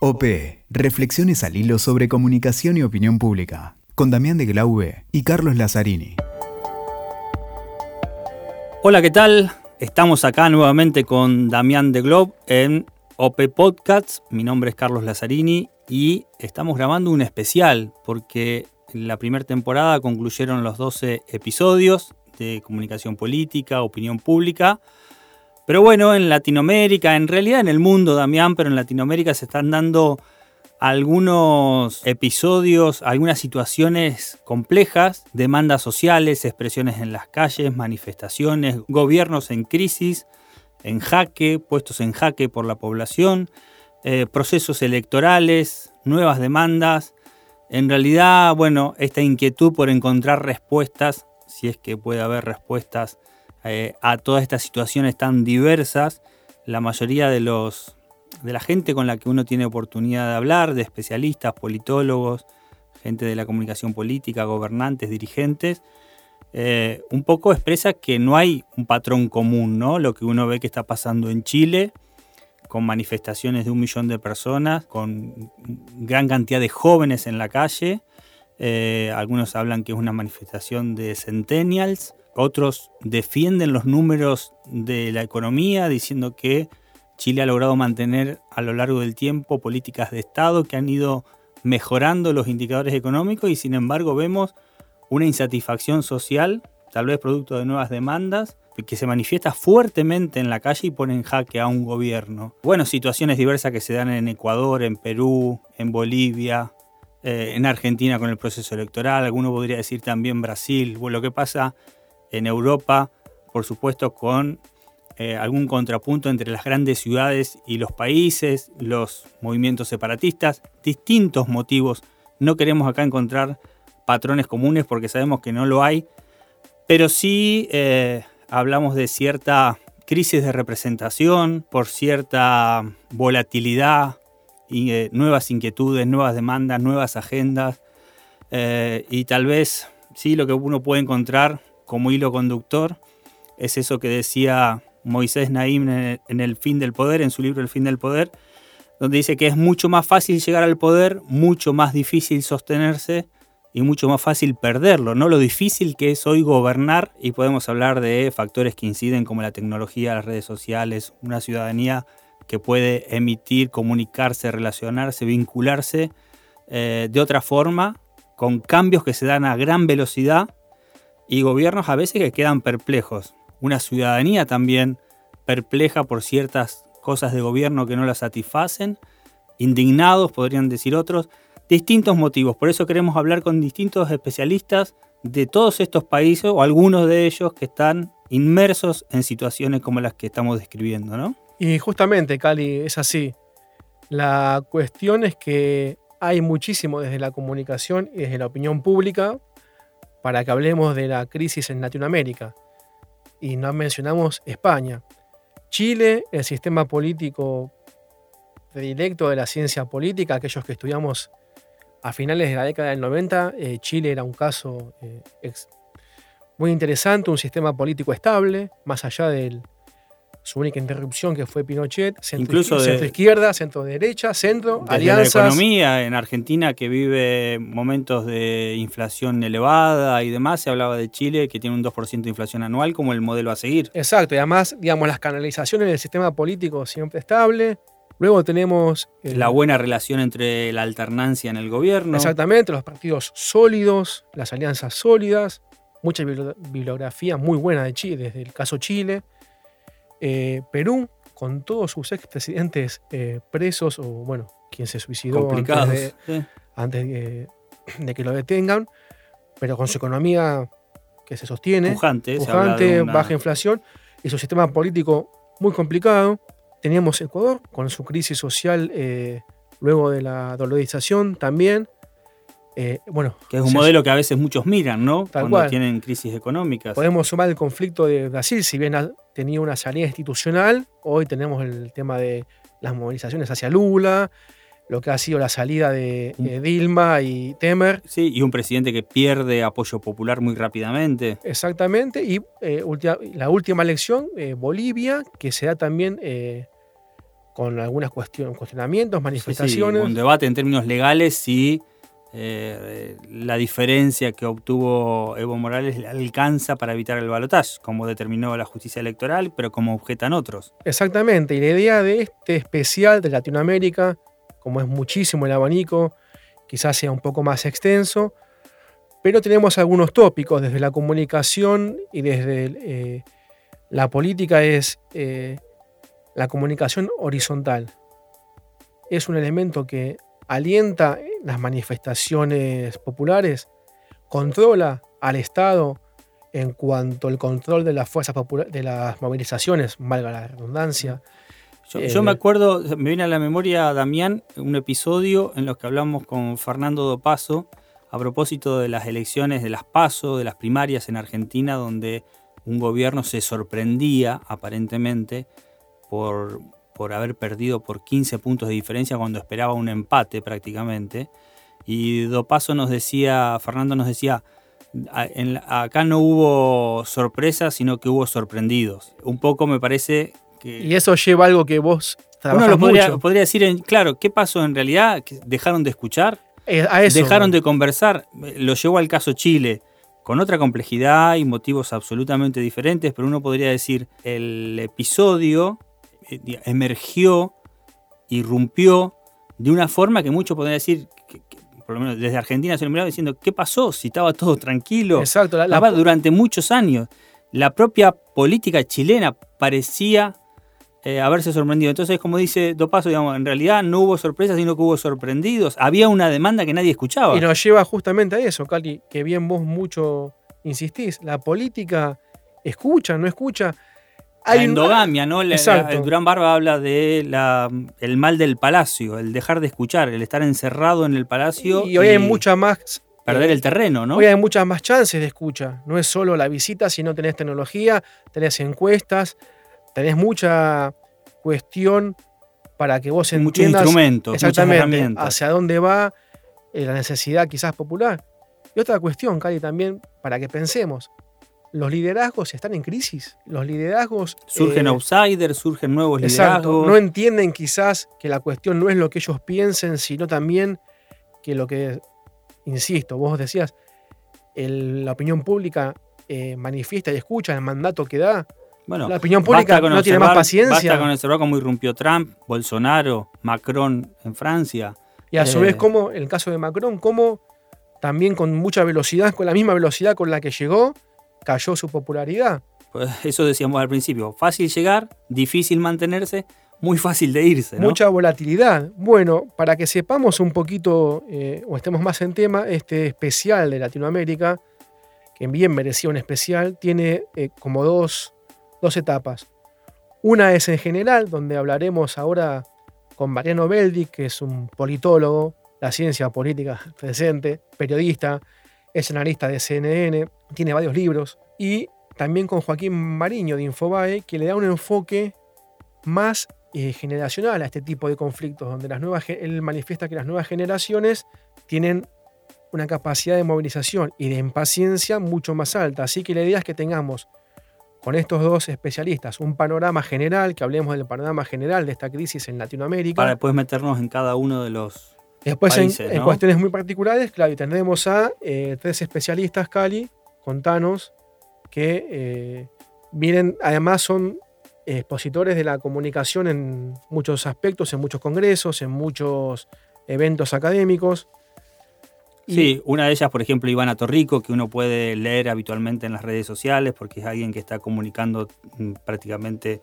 OP, Reflexiones al hilo sobre comunicación y opinión pública, con Damián de Glaube y Carlos Lazzarini. Hola, ¿qué tal? Estamos acá nuevamente con Damián de Globe en OP Podcasts. Mi nombre es Carlos Lazzarini y estamos grabando un especial porque en la primera temporada concluyeron los 12 episodios de comunicación política, opinión pública. Pero bueno, en Latinoamérica, en realidad en el mundo, Damián, pero en Latinoamérica se están dando algunos episodios, algunas situaciones complejas, demandas sociales, expresiones en las calles, manifestaciones, gobiernos en crisis, en jaque, puestos en jaque por la población, eh, procesos electorales, nuevas demandas. En realidad, bueno, esta inquietud por encontrar respuestas, si es que puede haber respuestas eh, a todas estas situaciones tan diversas, la mayoría de los de la gente con la que uno tiene oportunidad de hablar, de especialistas, politólogos, gente de la comunicación política, gobernantes, dirigentes, eh, un poco expresa que no hay un patrón común, ¿no? Lo que uno ve que está pasando en Chile, con manifestaciones de un millón de personas, con gran cantidad de jóvenes en la calle. Eh, algunos hablan que es una manifestación de centennials, otros defienden los números de la economía diciendo que Chile ha logrado mantener a lo largo del tiempo políticas de Estado que han ido mejorando los indicadores económicos y sin embargo vemos una insatisfacción social, tal vez producto de nuevas demandas, que se manifiesta fuertemente en la calle y pone en jaque a un gobierno. Bueno, situaciones diversas que se dan en Ecuador, en Perú, en Bolivia, eh, en Argentina con el proceso electoral, alguno podría decir también Brasil, lo que pasa en Europa, por supuesto, con eh, algún contrapunto entre las grandes ciudades y los países, los movimientos separatistas, distintos motivos. No queremos acá encontrar patrones comunes porque sabemos que no lo hay, pero sí eh, hablamos de cierta crisis de representación, por cierta volatilidad, y, eh, nuevas inquietudes, nuevas demandas, nuevas agendas, y tal vez sí lo que uno puede encontrar como hilo conductor es eso que decía Moisés Naim en el fin del poder, en su libro El fin del poder, donde dice que es mucho más fácil llegar al poder, mucho más difícil sostenerse y mucho más fácil perderlo, ¿no? Lo difícil que es hoy gobernar y podemos hablar de factores que inciden como la tecnología, las redes sociales, una ciudadanía que puede emitir, comunicarse, relacionarse, vincularse eh, de otra forma, con cambios que se dan a gran velocidad y gobiernos a veces que quedan perplejos una ciudadanía también perpleja por ciertas cosas de gobierno que no la satisfacen, indignados, podrían decir otros, distintos motivos. Por eso queremos hablar con distintos especialistas de todos estos países o algunos de ellos que están inmersos en situaciones como las que estamos describiendo, ¿no? Y justamente, Cali, es así. La cuestión es que hay muchísimo desde la comunicación y desde la opinión pública para que hablemos de la crisis en Latinoamérica y no mencionamos España. Chile, el sistema político predilecto de la ciencia política, aquellos que estudiamos a finales de la década del 90, eh, Chile era un caso eh, muy interesante, un sistema político estable, más allá del, su única interrupción que fue Pinochet, centro, Incluso centro izquierda, centro derecha, centro, desde alianzas. La economía en Argentina que vive momentos de inflación elevada y demás, se hablaba de Chile que tiene un 2% de inflación anual como el modelo a seguir. Exacto, y además, digamos, las canalizaciones del sistema político siempre estable. Luego tenemos... la buena relación entre la alternancia en el gobierno. Exactamente, los partidos sólidos, las alianzas sólidas, mucha bibliografía muy buena de Chile, desde el caso Chile. Eh, Perú, con todos sus expresidentes eh, presos, o bueno, quien se suicidó antes, de, que lo detengan, pero con su economía que se sostiene, pujante, baja inflación, y su sistema político muy complicado. Teníamos Ecuador con su crisis social eh, luego de la dolarización también. Eh, bueno, que es un modelo que a veces muchos miran, ¿no? Cuando tienen crisis económicas. Podemos sumar el conflicto de Brasil, si bien tenía una salida institucional, hoy tenemos el tema de las movilizaciones hacia Lula, lo que ha sido la salida de, Dilma y Temer. Sí, y un presidente que pierde apoyo popular muy rápidamente. Exactamente, y eh, la última elección, eh, Bolivia, que se da también con algunas cuestionamientos, manifestaciones. Sí, un debate en términos legales si eh, la diferencia que obtuvo Evo Morales alcanza para evitar el balotaje, como determinó la justicia electoral, pero como objetan otros. Exactamente, y la idea de este especial de Latinoamérica, como es muchísimo el abanico, quizás sea un poco más extenso, pero tenemos algunos tópicos desde la comunicación y desde eh, la política es eh, la comunicación horizontal. Es un elemento que alienta las manifestaciones populares, controla al Estado en cuanto al control de las fuerzas populares, de las movilizaciones, valga la redundancia. Yo, me eh, acuerdo, me viene a la memoria, Damián, un episodio en los que hablamos con Fernando Dopaso a propósito de las elecciones de las PASO, de las primarias en Argentina, donde un gobierno se sorprendía aparentemente por, por haber perdido por 15 puntos de diferencia cuando esperaba un empate prácticamente. Y Dopaso nos decía, Fernando nos decía, acá no hubo sorpresas, sino que hubo sorprendidos. Un poco me parece que... Y eso lleva algo que vos... Uno lo podría, podría, decir, en, claro, ¿qué pasó en realidad? ¿Dejaron de escuchar? Eh, ¿Dejaron de conversar? Lo llevó al caso Chile con otra complejidad y motivos absolutamente diferentes, pero uno podría decir, el episodio emergió, irrumpió de una forma que muchos podrían decir, por lo menos desde Argentina se lo miraba diciendo, ¿qué pasó? Si estaba todo tranquilo. Exacto. La, durante muchos años. La propia política chilena parecía eh, haberse sorprendido. Entonces, como dice Dopaso, digamos, en realidad no hubo sorpresas, sino que hubo sorprendidos. Había una demanda que nadie escuchaba. Y nos lleva justamente a eso, Cali, que bien vos mucho insistís. La política escucha, no escucha la endogamia, ¿no? el Durán Barba habla de el mal del palacio, el dejar de escuchar, el estar encerrado en el palacio. Y hoy hay mucha más. Perder el terreno, ¿no? Hoy hay muchas más chances de escucha. No es solo la visita, sino tenés tecnología, tenés encuestas, tenés mucha cuestión para que vos entiendas instrumentos, exactamente hacia dónde va eh, la necesidad quizás popular. Y otra cuestión, Cali, también para que pensemos los liderazgos están en crisis. Los liderazgos. Surgen eh, outsiders, surgen nuevos liderazgos. No entienden quizás que la cuestión no es lo que ellos piensen, sino también que lo que, insisto, vos decías, la opinión pública eh, manifiesta y escucha el mandato que da. Bueno, la opinión pública no tiene más paciencia. Basta con observar cómo irrumpió Trump, Bolsonaro, Macron en Francia. Y a su vez, eh, como el caso de Macron, como también con mucha velocidad, con la misma velocidad con la que llegó, cayó su popularidad. Pues eso decíamos al principio, fácil llegar, difícil mantenerse, muy fácil de irse. Mucha volatilidad. Bueno, para que sepamos un poquito eh, o estemos más en tema, este especial de Latinoamérica, que bien merecía un especial, tiene eh, como dos, dos etapas. Una es en general, donde hablaremos ahora con Mariano Beldi, que es un politólogo, la ciencia política presente, periodista, es analista de CNN, tiene varios libros, y también con Joaquín Mariño de Infobae, que le da un enfoque más eh, generacional a este tipo de conflictos, donde las nuevas, él manifiesta que las nuevas generaciones tienen una capacidad de movilización y de impaciencia mucho más alta. Así que la idea es que tengamos con estos dos especialistas un panorama general, que hablemos del panorama general de esta crisis en Latinoamérica. Para después meternos en cada uno de los Después, en, cuestiones muy particulares, claro, y tendremos a eh, tres especialistas, Cali, contanos, que eh, vienen, además son expositores de la comunicación en muchos aspectos, en muchos congresos, en muchos eventos académicos. Sí, una de ellas, por ejemplo, Ivana Torrico, que uno puede leer habitualmente en las redes sociales porque es alguien que está comunicando mm, prácticamente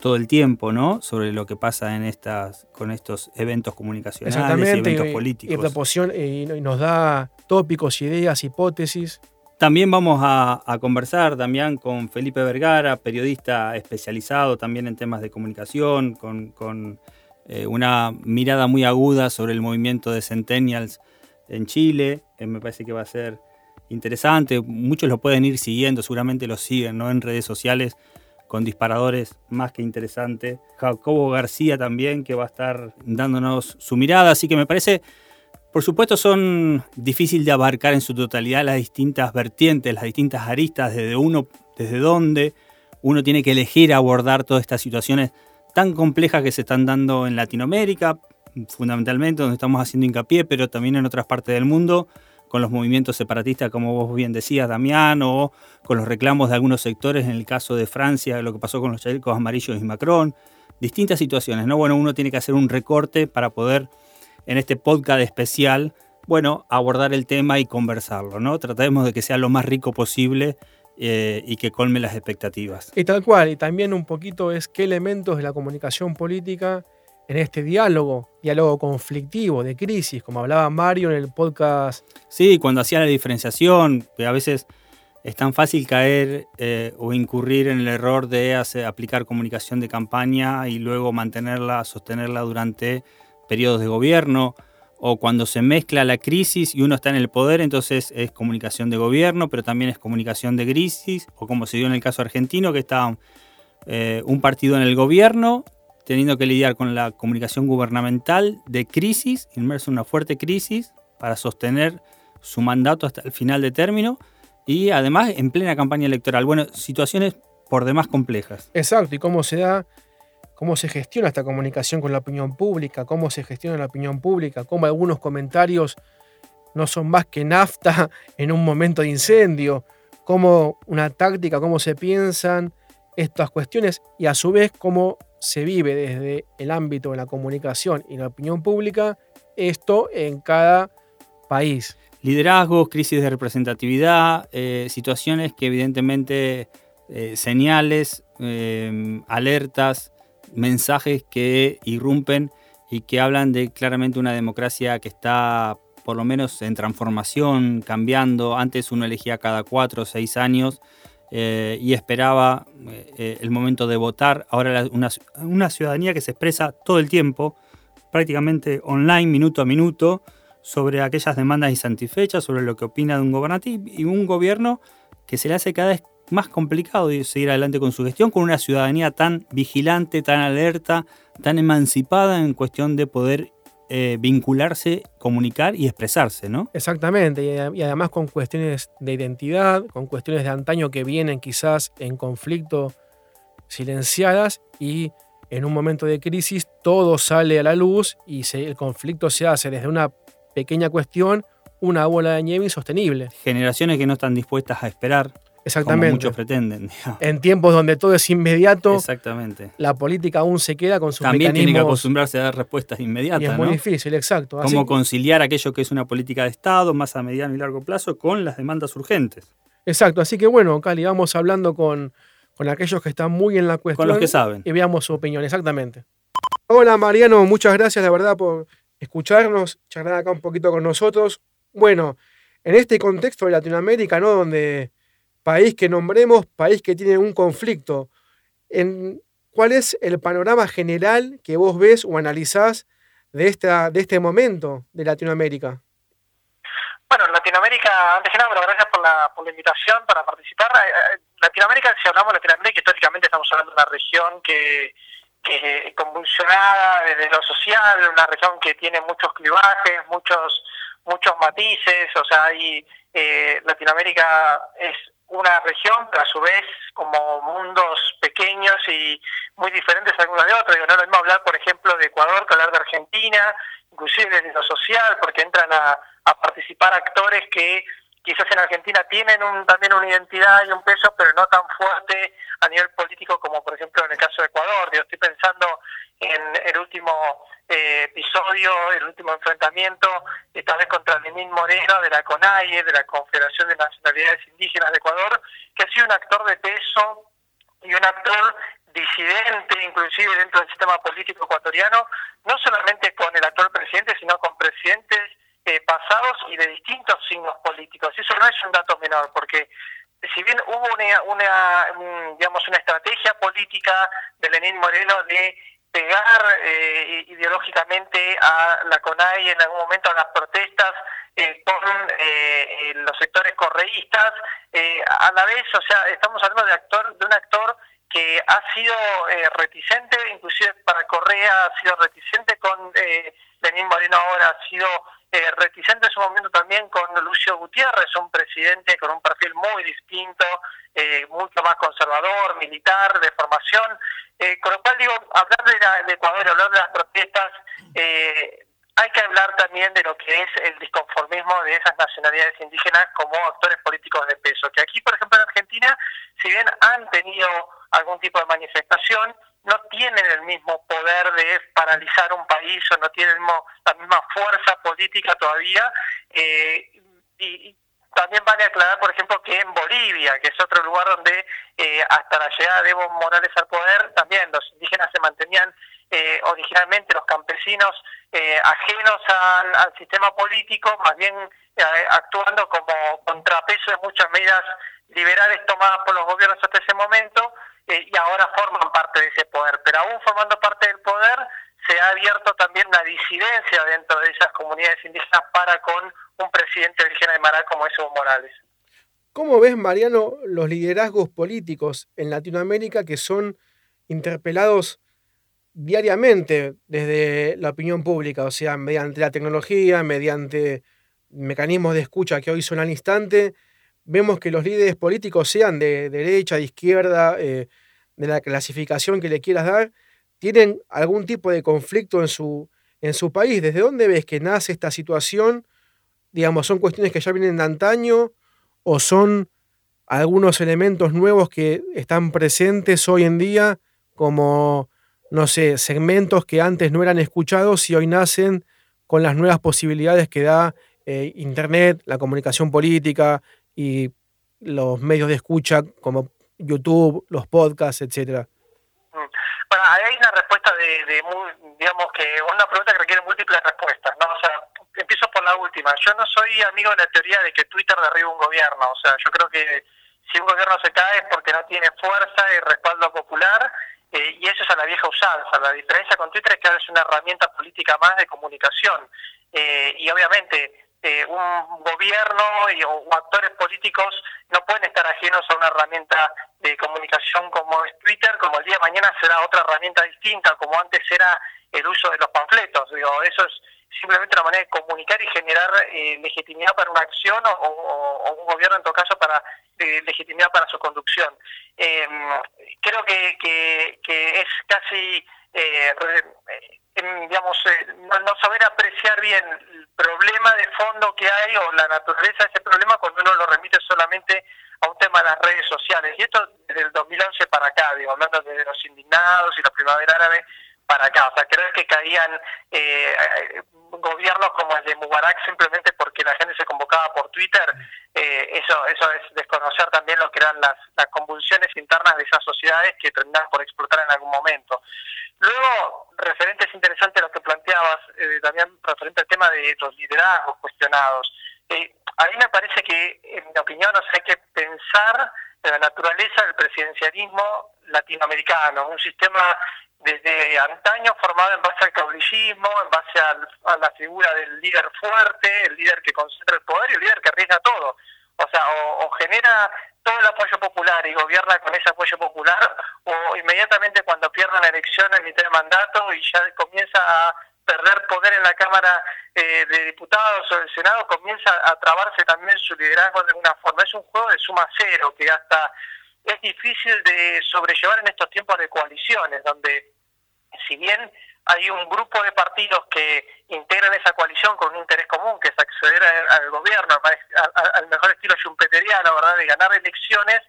todo el tiempo, ¿no? Sobre lo que pasa en estas, con estos eventos comunicacionales y eventos políticos. Y, nos da tópicos, ideas, hipótesis. También vamos a, conversar, con Felipe Vergara, periodista especializado también en temas de comunicación, con, eh, una mirada muy aguda sobre el movimiento de Centennials en Chile. Eh, me parece que va a ser interesante. Muchos lo pueden ir siguiendo, seguramente lo siguen ¿no? en redes sociales con disparadores más que interesante. Jacobo García también, que va a estar dándonos su mirada. Así que me parece, por supuesto, son difícil de abarcar en su totalidad las distintas vertientes, las distintas aristas, desde uno, desde dónde uno tiene que elegir abordar todas estas situaciones tan complejas que se están dando en Latinoamérica, fundamentalmente donde estamos haciendo hincapié, pero también en otras partes del mundo, con los movimientos separatistas, como vos bien decías, Damián, o con los reclamos de algunos sectores, en el caso de Francia, lo que pasó con los chalecos amarillos y Macron, distintas situaciones, ¿no? Bueno, uno tiene que hacer un recorte para poder, en este podcast especial, bueno, abordar el tema y conversarlo, ¿no? Tratemos de que sea lo más rico posible eh, y que colme las expectativas. Y tal cual, y también un poquito es qué elementos de la comunicación política en este diálogo, diálogo conflictivo, de crisis, como hablaba Mario en el podcast. Sí, cuando hacía la diferenciación, que a veces es tan fácil caer eh, o incurrir en el error de hacer, aplicar comunicación de campaña y luego mantenerla, sostenerla durante periodos de gobierno, o cuando se mezcla la crisis y uno está en el poder, entonces es comunicación de gobierno, pero también es comunicación de crisis, o como se dio en el caso argentino, que está eh, un partido en el gobierno teniendo que lidiar con la comunicación gubernamental de crisis, inmerso en una fuerte crisis, para sostener su mandato hasta el final de término y además en plena campaña electoral. Bueno, situaciones por demás complejas. Exacto, y cómo se da, cómo se gestiona esta comunicación con la opinión pública, cómo se gestiona la opinión pública, cómo algunos comentarios no son más que nafta en un momento de incendio, cómo una táctica, cómo se piensan estas cuestiones y a su vez cómo se vive desde el ámbito de la comunicación y la opinión pública, esto en cada país. Liderazgos, crisis de representatividad, eh, situaciones que evidentemente eh, señales, eh, alertas, mensajes que irrumpen y que hablan de claramente una democracia que está por lo menos en transformación, cambiando. Antes uno elegía cada cuatro o seis años eh, y esperaba eh, el momento de votar. Ahora una, ciudadanía que se expresa todo el tiempo, prácticamente online, minuto a minuto, sobre aquellas demandas insatisfechas, sobre lo que opina de un gobernante y un gobierno que se le hace cada vez más complicado seguir adelante con su gestión, con una ciudadanía tan vigilante, tan alerta, tan emancipada en cuestión de poder eh, vincularse, comunicar y expresarse, ¿no? Exactamente, y, además con cuestiones de identidad, con cuestiones de antaño que vienen quizás en conflicto silenciadas y en un momento de crisis todo sale a la luz y el conflicto se hace desde una pequeña cuestión una bola de nieve insostenible. Generaciones que no están dispuestas a esperar Exactamente. Como muchos pretenden. En tiempos donde todo es inmediato, Exactamente. la política aún se queda con sus También tiene que acostumbrarse a dar respuestas inmediatas. Y es muy difícil, exacto. Cómo conciliar aquello que es una política de Estado más a mediano y largo plazo con las demandas urgentes. Exacto, así que bueno, Cali, vamos hablando con, con aquellos que están muy en la cuestión. Con los que saben. Y veamos su opinión, exactamente. Hola Mariano, muchas gracias, la verdad, por escucharnos, charlar acá un poquito con nosotros. Bueno, en este contexto de Latinoamérica, ¿no? Donde país que nombremos, país que tiene un conflicto. En, ¿Cuál es el panorama general que vos ves o analizás de, esta, de este momento de Latinoamérica? Bueno, Latinoamérica, antes que nada, gracias por la, por la invitación para participar. Eh, eh, Latinoamérica, si hablamos de Latinoamérica, históricamente estamos hablando de una región que, que convulsionada desde lo social, una región que tiene muchos clivajes, muchos muchos matices, o sea, hay, eh, Latinoamérica es una región, pero a su vez como mundos pequeños y muy diferentes algunos de otros. Digo, no lo mismo hablar, por ejemplo, de Ecuador que hablar de Argentina, inclusive desde lo social, porque entran a, participar actores que quizás en Argentina tienen un, también una identidad y un peso, pero no tan fuerte a nivel político como, por ejemplo, en el caso de Ecuador. Yo estoy pensando en el último eh, episodio, el último enfrentamiento, esta vez contra Lenín Moreno de la CONAIE, de la Confederación de Nacionalidades Indígenas de Ecuador, que ha sido un actor de peso y un actor disidente, inclusive dentro del sistema político ecuatoriano, no solamente con el actual presidente, sino con presidentes eh, pasados y de distintos signos políticos. Eso no es un dato menor, porque si bien hubo una, una digamos, una estrategia política de Lenín Moreno de pegar eh, ideológicamente a la CONAI en algún momento a las protestas eh, con eh, los sectores correístas. a la vez, o sea, estamos hablando de actor de un actor que ha sido reticente, inclusive para Correa ha sido reticente con Lenín Moreno ahora ha sido eh, reticente en su momento también con Lucio Gutiérrez, un presidente con un perfil muy distinto, eh, mucho más conservador, militar, de formación. Eh, con lo cual digo, hablar de, de Ecuador, hablar de las protestas, hay que hablar también de lo que es el disconformismo de esas nacionalidades indígenas como actores políticos de peso, que aquí, por ejemplo, en Argentina, si bien han tenido algún tipo de manifestación, no tienen el mismo poder de paralizar un país o no tienen la misma fuerza política todavía. Eh, y, también vale aclarar, por ejemplo, que en Bolivia, que es otro lugar donde eh, hasta la llegada de Evo Morales al poder, también los indígenas se mantenían eh, originalmente, los campesinos ajenos al, al, sistema político, más bien actuando como contrapeso de muchas medidas liberales tomadas por los gobiernos hasta ese momento eh, y ahora forman parte de ese poder. Pero aún formando parte del poder, se ha abierto también una disidencia dentro de esas comunidades indígenas para con un presidente de Maral como es Morales. ¿Cómo ves, Mariano, los liderazgos políticos en Latinoamérica que son interpelados diariamente desde la opinión pública, o sea, mediante la tecnología, mediante mecanismos de escucha que hoy son al instante, vemos que los líderes políticos, sean de derecha, de izquierda, eh, de la clasificación que le quieras dar, tienen algún tipo de conflicto en su, en su país. ¿Desde dónde ves que nace esta situación? Digamos, ¿son cuestiones que ya vienen de antaño o son algunos elementos nuevos que están presentes hoy en día como, no sé, segmentos que antes no eran escuchados y hoy nacen con las nuevas posibilidades que da eh, Internet, la comunicación política, y los medios de escucha como YouTube, los podcasts, etcétera? Mm. Bueno, hay una respuesta de, digamos que una pregunta que requiere múltiples respuestas, ¿no? O sea, empiezo por la última. Yo no soy amigo de la teoría de que Twitter derriba un gobierno, o sea, yo creo que si un gobierno se cae es porque no tiene fuerza y respaldo popular, eh, y eso es a la vieja usanza. La diferencia con Twitter es que ahora es una herramienta política más de comunicación, eh, y obviamente eh, un gobierno y, o, actores políticos no pueden estar ajenos a una herramienta de comunicación como es Twitter, como el día de mañana será otra herramienta distinta, como antes era el uso de los panfletos. Digo, eso es simplemente una manera de comunicar y generar eh, legitimidad para una acción o, un gobierno, en todo caso, para eh, legitimidad para su conducción. creo que, que, es casi digamos, eh, no, saber apreciar bien problema de fondo que hay o la naturaleza de ese problema cuando uno lo remite solamente a un tema de las redes sociales. Y esto desde el 2011 para acá, digo, hablando de los indignados y la primavera árabe para acá. O sea, creer que caían eh, gobiernos como el de Mubarak simplemente porque la gente se convocaba por Twitter, eh, eso, eso es desconocer también lo que eran las, las convulsiones internas de esas sociedades que terminan por explotar en algún momento. Luego, referente es interesante lo que planteabas, eh, también referente al tema de los liderazgos cuestionados. Eh, a mí me parece que, en mi opinión, hay que pensar en la naturaleza del presidencialismo latinoamericano, un sistema desde antaño formado en base al caudillismo, en base a la figura del líder fuerte, el líder que concentra el poder y el líder que arriesga todo. O sea, o genera todo el apoyo popular y gobierna con ese apoyo popular, o inmediatamente cuando pierde la elección en mitad de mandato y ya comienza a perder poder en la Cámara eh, de Diputados o del Senado, comienza a trabarse también su liderazgo de alguna forma. Es un juego de suma cero que hasta es difícil de sobrellevar en estos tiempos de coaliciones, donde si bien hay un grupo de partidos que integran esa coalición con un interés común, que es acceder al gobierno, al, mejor estilo schumpeteriano, ¿verdad?, de ganar elecciones,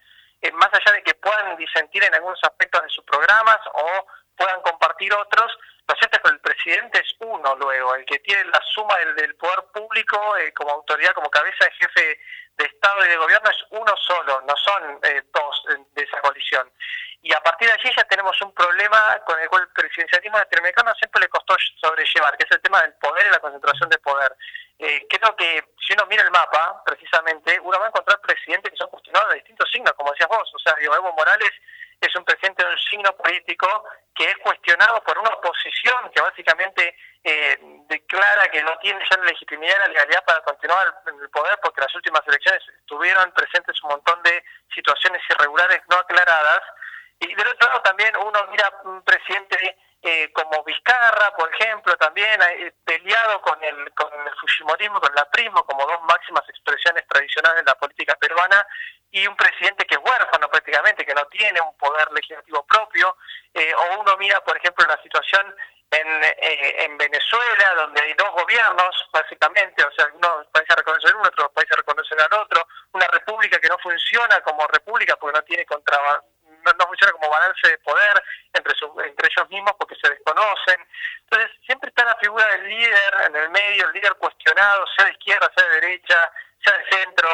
eh, más allá de que puedan disentir en algunos aspectos de sus programas o puedan compartir otros, lo cierto es que el presidente es uno luego, el que tiene la suma del, poder público eh, como autoridad, como cabeza de jefe de Estado y de gobierno, es uno solo, no son eh, dos de esa coalición y a partir de allí ya tenemos un problema con el cual el presidencialismo latinoamericano siempre le costó sobrellevar, que es el tema del poder y la concentración de poder. Eh, creo que si uno mira el mapa, precisamente, uno va a encontrar presidentes que son cuestionados de distintos signos, como decías vos. O sea, Evo Morales es un presidente de un signo político que es cuestionado por una oposición que básicamente eh, declara que no tiene ya la legitimidad y la legalidad para continuar en el poder porque las últimas elecciones tuvieron presentes un montón de situaciones irregulares no aclaradas. Y del otro lado también uno mira un presidente eh, como Vizcarra, por ejemplo, también eh, peleado con el, con el Fujimorismo, con la Prismo, como dos máximas expresiones tradicionales de la política peruana, y un presidente que es huérfano tiene un poder legislativo propio, eh, o uno mira, por ejemplo, la situación en, en Venezuela, donde hay dos gobiernos, básicamente, o sea, algunos países reconocen uno, otros países reconocen al otro, una república que no funciona como república porque no tiene contra no, funciona como balance de poder entre, entre ellos mismos porque se desconocen. Entonces, siempre está la figura del líder en el medio, el líder cuestionado, sea de izquierda, sea de derecha, sea de centro,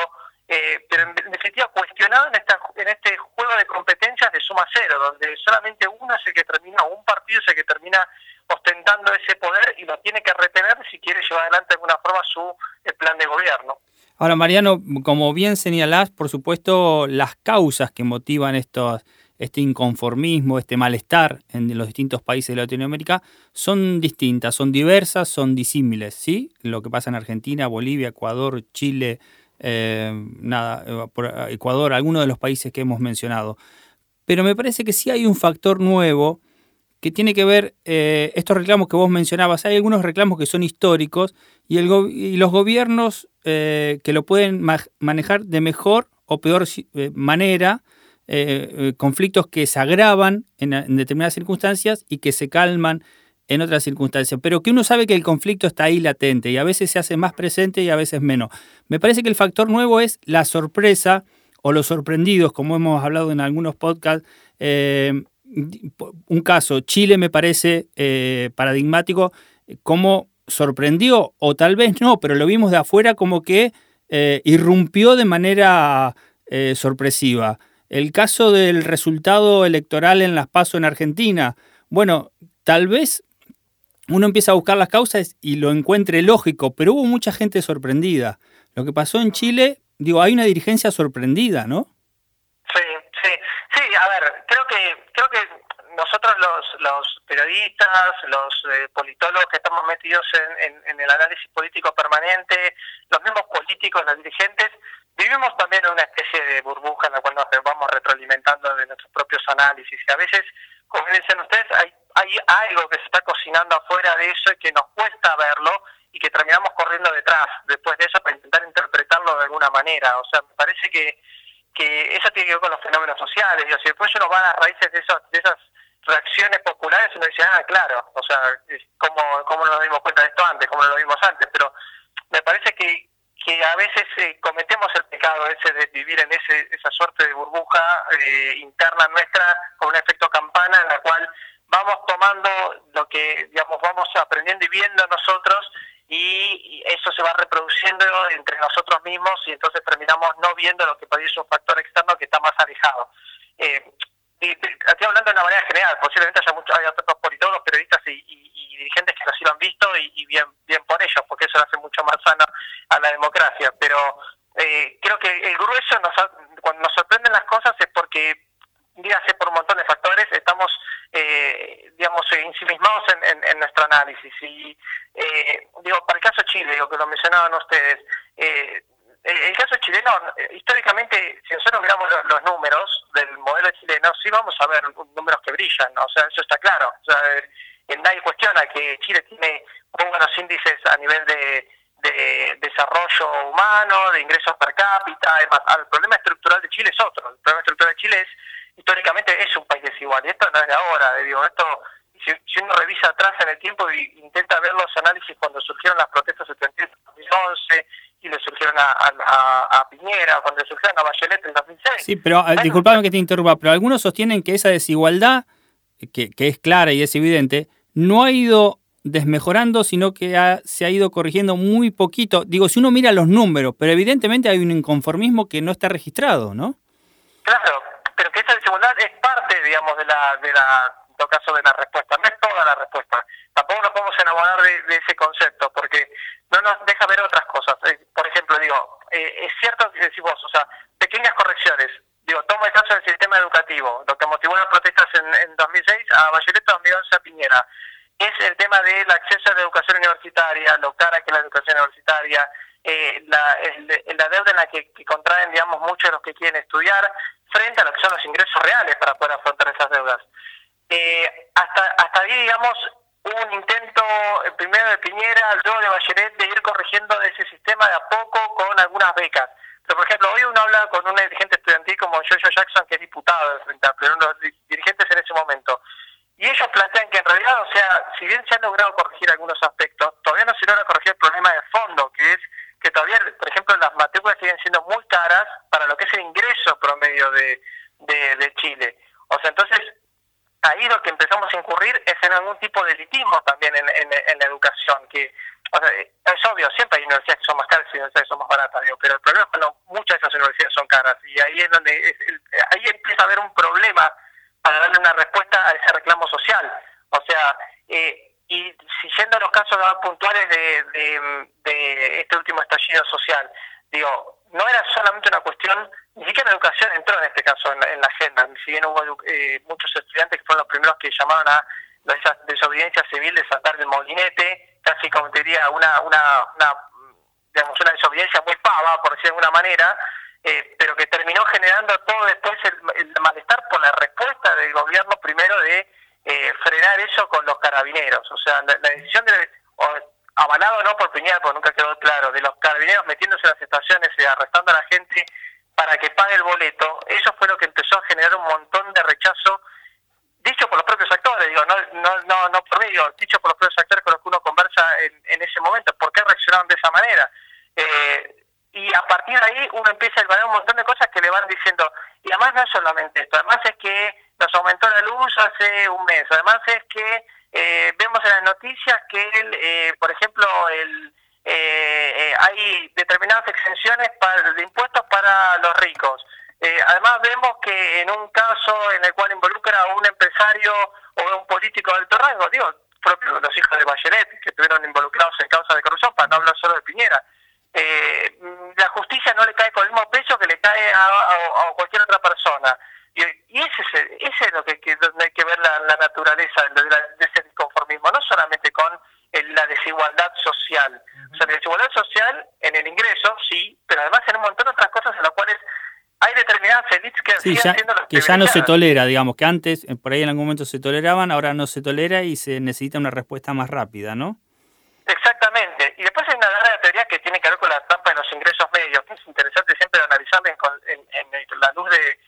eh, pero en definitiva cuestionado en, esta, en este juego de competencias de suma cero, donde solamente uno es el que termina, o un partido es el que termina ostentando ese poder y lo tiene que retener si quiere llevar adelante de alguna forma su eh, plan de gobierno. Mariano, como bien señalás, por supuesto, las causas que motivan estos, este inconformismo, este malestar en los distintos países de Latinoamérica son distintas, son diversas, son disímiles, ¿sí? Lo que pasa en Argentina, Bolivia, Ecuador, Chile, eh, nada, Ecuador, algunos de los países que hemos mencionado. Pero me parece que sí hay un factor nuevo que tiene que ver, eh, estos reclamos que vos mencionabas, hay algunos reclamos que son históricos y, los gobiernos eh, que lo pueden manejar de mejor o peor manera, eh, eh, conflictos que se agravan en, determinadas circunstancias y que se calman en otras circunstancias, pero que uno sabe que el conflicto está ahí latente y a veces se hace más presente y a veces menos. Me parece que el factor nuevo es la sorpresa o los sorprendidos, como hemos hablado en algunos podcasts. Eh, un caso, Chile me parece paradigmático, como sorprendió, o tal vez no, pero lo vimos de afuera como que irrumpió de manera sorpresiva. El caso del resultado electoral en las PASO en Argentina, bueno, tal vez uno empieza a buscar las causas y lo encuentre lógico, pero hubo mucha gente sorprendida. Lo que pasó en Chile, digo, hay una dirigencia sorprendida, ¿no? Sí, sí, a ver, creo que, creo que nosotros los, los periodistas, los eh, politólogos que estamos metidos en, en, el análisis político permanente, los mismos políticos, los dirigentes, vivimos también en una especie de burbuja en la cual nos vamos retroalimentando de nuestros propios análisis y a veces, como dicen ustedes, hay, hay algo que se está cocinando afuera de eso y que nos cuesta verlo y que terminamos corriendo detrás después de eso para intentar interpretarlo de alguna manera. O sea, me parece que, que eso tiene que ver con los fenómenos sociales. Y si después uno va a las raíces de, esos, de esas reacciones populares, uno dice, ah, claro, o sea, ¿cómo, ¿cómo no nos dimos cuenta de esto antes? ¿Cómo lo vimos antes? Pero me parece que que a veces eh, cometemos el pecado ese de vivir en ese, esa suerte de burbuja eh, interna nuestra con un efecto campana en la cual vamos tomando lo que digamos vamos aprendiendo y viendo nosotros y eso se va reproduciendo entre nosotros mismos y entonces terminamos no viendo lo que parece un factor externo que está más alejado. Eh, estoy hablando de una manera general, posiblemente haya muchos, hay otros politólogos, periodistas y dirigentes que así lo han visto y, bien bien por ellos, porque eso hace mucho más sano a la democracia. Pero eh, creo que el grueso, nos, cuando nos sorprenden las cosas es porque, dígase por un montón de factores, estamos, eh, digamos, ensimismados en, en, nuestro análisis. Y, eh, digo, para el caso Chile, digo, que lo mencionaban ustedes, eh, el, caso chileno, históricamente, si nosotros miramos los, números del modelo chileno, sí vamos a ver números que brillan, o sea, eso está claro. Sea, nadie cuestiona que Chile tiene muy buenos índices a nivel de, desarrollo humano, de ingresos per cápita. Además, el problema estructural de Chile es otro. El problema estructural de Chile es, históricamente, es un país desigual. Y esto no es de ahora. Digo, esto, si, uno revisa atrás en el tiempo e intenta ver los análisis cuando surgieron las protestas estudiantiles en 2011 y le surgieron a, Piñera, cuando le surgieron a Bachelet en 2006. Sí, pero eh, disculpame que te interrumpa, pero algunos sostienen que esa desigualdad, que, que es clara y es evidente, no ha ido desmejorando, sino que se ha ido corrigiendo muy poquito. Digo, si uno mira los números, pero evidentemente hay un inconformismo que no está registrado, ¿no? Claro, esa desigualdad es parte, digamos, de la, de la, en todo caso, de la respuesta, no es toda la respuesta. Tampoco nos podemos enamorar de, ese concepto, porque no nos deja ver otras cosas. Eh, por ejemplo, digo, eh, es cierto que decís vos, o sea, pequeñas correcciones. Digo, tomo el caso del sistema educativo, lo que motivó las protestas en, en 2006 a Bachelet, 2011 a Piñera es el tema del acceso a la educación universitaria, lo cara que es la educación universitaria, eh, la, la, deuda en la que, contraen, digamos, muchos de los que quieren estudiar, frente a lo que son los ingresos reales para poder afrontar esas deudas. eh, hasta, hasta ahí, digamos, hubo un intento, el primero de Piñera, luego de Bachelet, de ir corrigiendo ese sistema de a poco con algunas becas. Pero, por ejemplo, hoy uno habla con un dirigente estudiantil como Jojo Jackson, que es diputado del Frente Amplio, uno de los dirigentes en ese momento. Y ellos plantean que en realidad, o sea, si bien se han logrado corregir algunos aspectos, todavía no se logra corregir el problema de fondo, que es que todavía, por ejemplo, las matrículas siguen siendo muy caras para lo que es el ingreso promedio de, de, Chile. O sea, entonces, ahí lo que empezamos a incurrir es en algún tipo de elitismo también en, en, la educación, que o sea, es obvio, siempre hay universidades que son más caras y universidades que son más baratas, digo, pero el problema es cuando muchas de esas universidades son caras y ahí es donde ahí empieza a haber un problema para darle una respuesta a ese reclamo social. O sea, eh, y si yendo a los casos puntuales de, de, este último estallido social, digo, no era solamente una cuestión, ni siquiera la educación entró en este caso en la, agenda, si bien hubo eh, muchos estudiantes que fueron los primeros que llamaron a esa desobediencia civil de saltar del molinete, casi como diría una, una, una, digamos, una desobediencia muy pava, por decir de alguna manera, eh, pero que terminó generando todo después el, malestar por la respuesta del gobierno primero de eh, frenar eso con los carabineros. O sea, la, decisión de, avalado no por Piñera, porque nunca quedó claro, de los carabineros metiéndose en las estaciones y arrestando a la gente para que pague el boleto, eso fue lo que empezó a generar un montón de rechazo, dicho por los propios actores, digo, no, no, no, no por mí, digo, dicho por los propios actores con los que uno conversa en, en ese momento. ¿Por qué reaccionaron de esa manera? Eh, y a partir de ahí uno empieza a ver un montón de cosas que le van diciendo, y además no es solamente esto, además es que nos aumentó la luz hace un mes, además es que eh, vemos en las noticias que, el, eh, por ejemplo, el, eh, hay determinadas exenciones para, de impuestos para los ricos. además vemos que en un caso en el cual involucra a un empresario o un político de alto rango, digo, propio los hijos de Bachelet, que estuvieron involucrados en causas de corrupción, para no hablar solo de Piñera, eh, la justicia no le cae con el mismo peso que le cae a, cualquier otra persona. Y, ese, es, ese es lo que, donde hay que ver la, naturaleza de, ese disconformismo, no solamente con la desigualdad social. O sea, la desigualdad social en el ingreso, sí, pero además en un montón de otras cosas en las cuales hay determinadas élites que sí, ya, que ya no se tolera, digamos, que antes eh, por ahí en algún momento se toleraban, ahora no se tolera y se necesita una respuesta más rápida, ¿no? Exactamente. Y después hay una larga teoría que tiene que ver con la trampa de los ingresos medios, que es interesante siempre analizarla en, en, la luz de,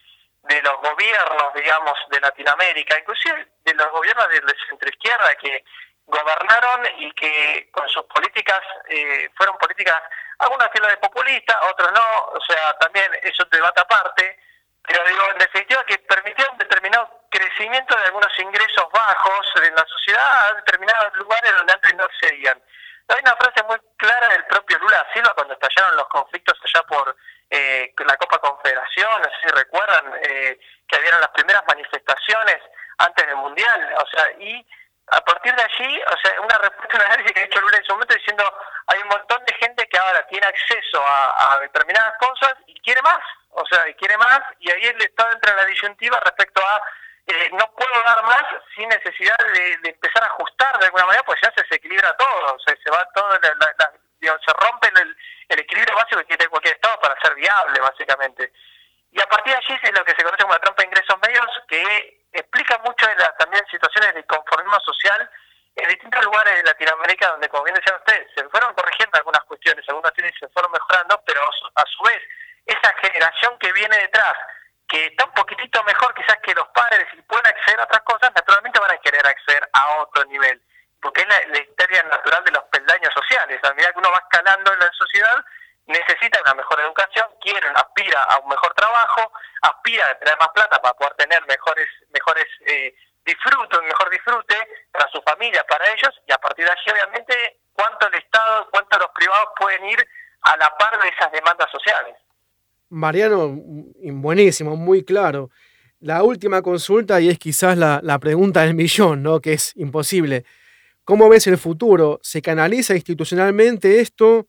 de, los gobiernos, digamos, de Latinoamérica, inclusive de los gobiernos de la centroizquierda que gobernaron y que con sus políticas eh, fueron políticas, algunas que de populista, otros no, o sea, también eso te debate aparte, pero digo, en definitiva que permitieron determinado crecimiento de algunos ingresos bajos en la sociedad a determinados lugares donde antes no accedían. Hay una frase muy clara del propio Lula Silva cuando estallaron los conflictos allá por eh, la Copa Confederación, no sé si recuerdan eh, que habían las primeras manifestaciones antes del Mundial, o sea, y a partir de allí, o sea, una respuesta, una análisis que ha hecho Lula en su momento diciendo hay un montón de gente que ahora tiene acceso a, determinadas cosas y quiere más, o sea, y quiere más, y ahí el Estado entra en la disyuntiva respecto a eh, no puedo dar más sin necesidad de, empezar a ajustar de alguna manera, pues ya se desequilibra todo, o sea, se va todo, se rompe el, equilibrio básico que tiene cualquier Estado para ser viable, básicamente. Y a partir de allí es lo que se conoce como la trampa de ingresos medios, que explica mucho de también situaciones de conformismo social en distintos lugares de Latinoamérica, donde, como bien decían ustedes, se fueron corrigiendo algunas cuestiones, algunas cuestiones se fueron mejorando, pero a su vez, esa generación que viene detrás, que está un poquitito mejor quizás que los padres y pueden acceder a otras cosas, naturalmente van a querer acceder a otro nivel, porque es la, historia natural de los peldaños sociales. A medida que uno va escalando en la sociedad, necesita una mejor educación, quiere, aspira a un mejor trabajo, aspira a tener más plata para poder tener mejores, mejores eh, disfrute, un mejor disfrute para su familia, para ellos, y a partir de allí, obviamente, cuánto el Estado, cuánto los privados pueden ir a la par de esas demandas sociales. Mariano, mm, buenísimo, muy claro. La última consulta, y es quizás la, pregunta del millón, ¿no? que es imposible. ¿Cómo ves el futuro? ¿Se canaliza institucionalmente esto?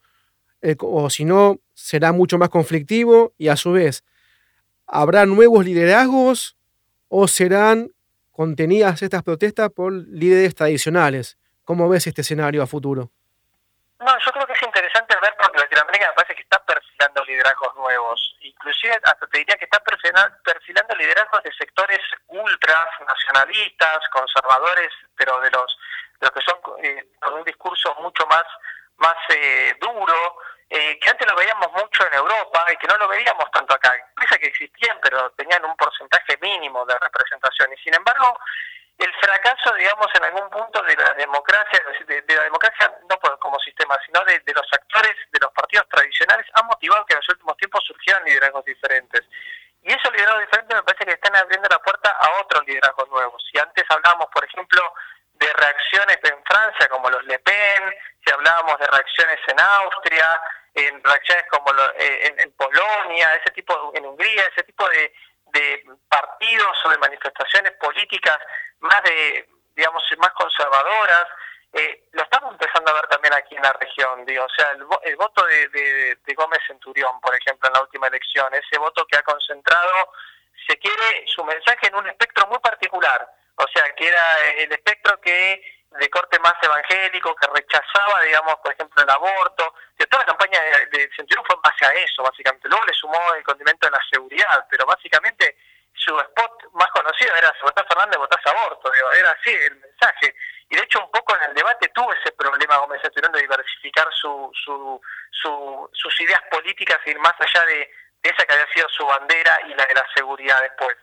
Eh, o si no, será mucho más conflictivo y a su vez, ¿habrá nuevos liderazgos o serán contenidas estas protestas por líderes tradicionales? ¿Cómo ves este escenario a futuro? No, yo creo que es interesante ver porque Latinoamérica me parece que está perfilando liderazgos nuevos. Inclusive hasta te diría que está perfilando liderazgos de sectores ultras, nacionalistas, conservadores, pero de los, los que son eh, con un discurso mucho más, más eh, duro, eh, que antes lo veíamos mucho en Europa y que no lo veíamos tanto acá. Pese que existían, pero tenían un porcentaje mínimo de representación. Y sin embargo, el fracaso, digamos, en algún punto de la democracia, de, la democracia no como sistema, sino de, los actores de los partidos tradicionales, ha motivado que en los últimos tiempos surgieran liderazgos diferentes. Y esos liderazgos diferentes me parece que están abriendo la puerta a otros liderazgos nuevos. Si antes hablábamos, por ejemplo, de reacciones en Francia como los Le Pen, si hablábamos de reacciones en Austria, en reacciones como eh, en, Polonia, ese tipo, en Hungría, ese tipo de, de partidos o de manifestaciones políticas más de, digamos, más conservadoras, eh, lo estamos empezando a ver también aquí en la región, digo, o sea, el, voto de, de, Gómez Centurión, por ejemplo, en la última elección, ese voto que ha concentrado, se quiere su mensaje en un espectro muy particular, o sea, que era el espectro que de corte más evangélico, que rechazaba, digamos, por ejemplo, el aborto. De toda la campaña de, de Centurión fue en base a eso, básicamente. Luego le sumó el condimento de la seguridad, pero básicamente su spot más conocido era si votás Fernández, votás aborto, digo, era así el mensaje. Y de hecho un poco en el debate tuvo ese problema Gómez Centurión de diversificar su, su, sus ideas políticas y ir más allá de, esa que había sido su bandera y la de la seguridad después.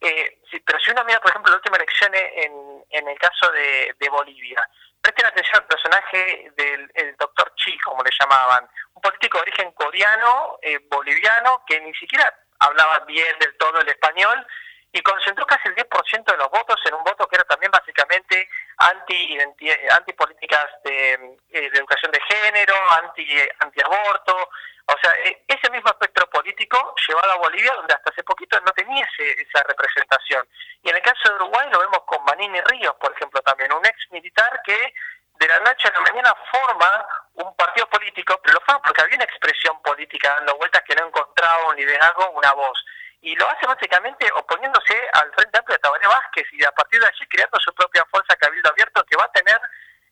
Eh, pero si uno mira, por ejemplo, la última elección en, en el caso de, Bolivia, presten atención al personaje del doctor Chi, como le llamaban, un político de origen coreano, eh, boliviano, que ni siquiera hablaba bien del todo el español y concentró casi el 10% de los votos en un voto que era también básicamente anti, anti políticas de, eh, de educación de género, anti, anti aborto, o sea, e, ese mismo espectro político llevado a Bolivia, donde hasta hace poquito no tenía esa representación. Y en el caso de Uruguay lo vemos con Manini Ríos, por ejemplo, también, un ex militar que de la noche a la mañana forma un partido político, pero lo forma porque había una expresión política dando vueltas que no encontraba un liderazgo, una voz. Y lo hace básicamente oponiéndose al Frente Amplio de Tabaré Vázquez y a partir de allí creando su propia fuerza Cabildo Abierto que va a tener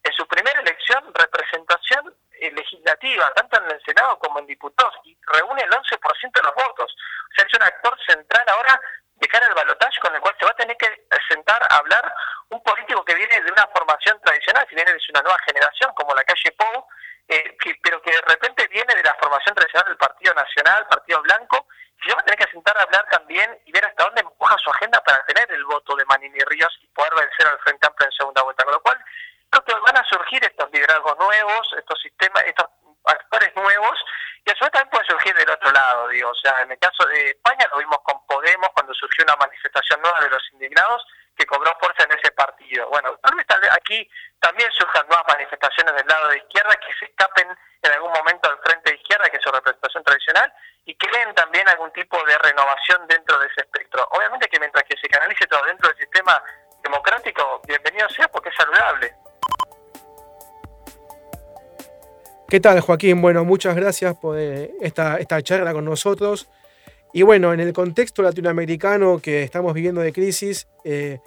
en su primera elección representación legislativa, tanto en el Senado como en diputados, y reúne el 11% de los votos. O sea, es un actor central ahora de cara al balotaje con el cual se va a tener que sentar a hablar un político que viene de una formación tradicional, si viene de una nueva generación como la calle Pou, eh, pero que de repente viene de la formación tradicional del Partido Nacional, Partido Blanco, y se va a tener que sentar a hablar también y ver hasta dónde empuja su agenda para tener el voto de Manini Ríos y poder vencer al Frente Amplio en segunda vuelta. Con lo cual, creo que van a surgir estos liderazgos nuevos, estos sistemas, estos actores nuevos, y a su vez también puede surgir del otro lado, digo, o sea, en el caso de España lo vimos con Podemos cuando surgió una manifestación nueva de los indignados que cobró fuerza en ese partido. Bueno, tal vez, aquí también surjan nuevas manifestaciones del lado de izquierda que se escapen en algún momento al frente que es su representación tradicional, y creen también algún tipo de renovación dentro de ese espectro. Obviamente que mientras que se canalice todo dentro del sistema democrático, bienvenido sea porque es saludable. ¿Qué tal, Joaquín? Bueno, muchas gracias por eh, esta, esta charla con nosotros. Y bueno, en el contexto latinoamericano que estamos viviendo de crisis, eh,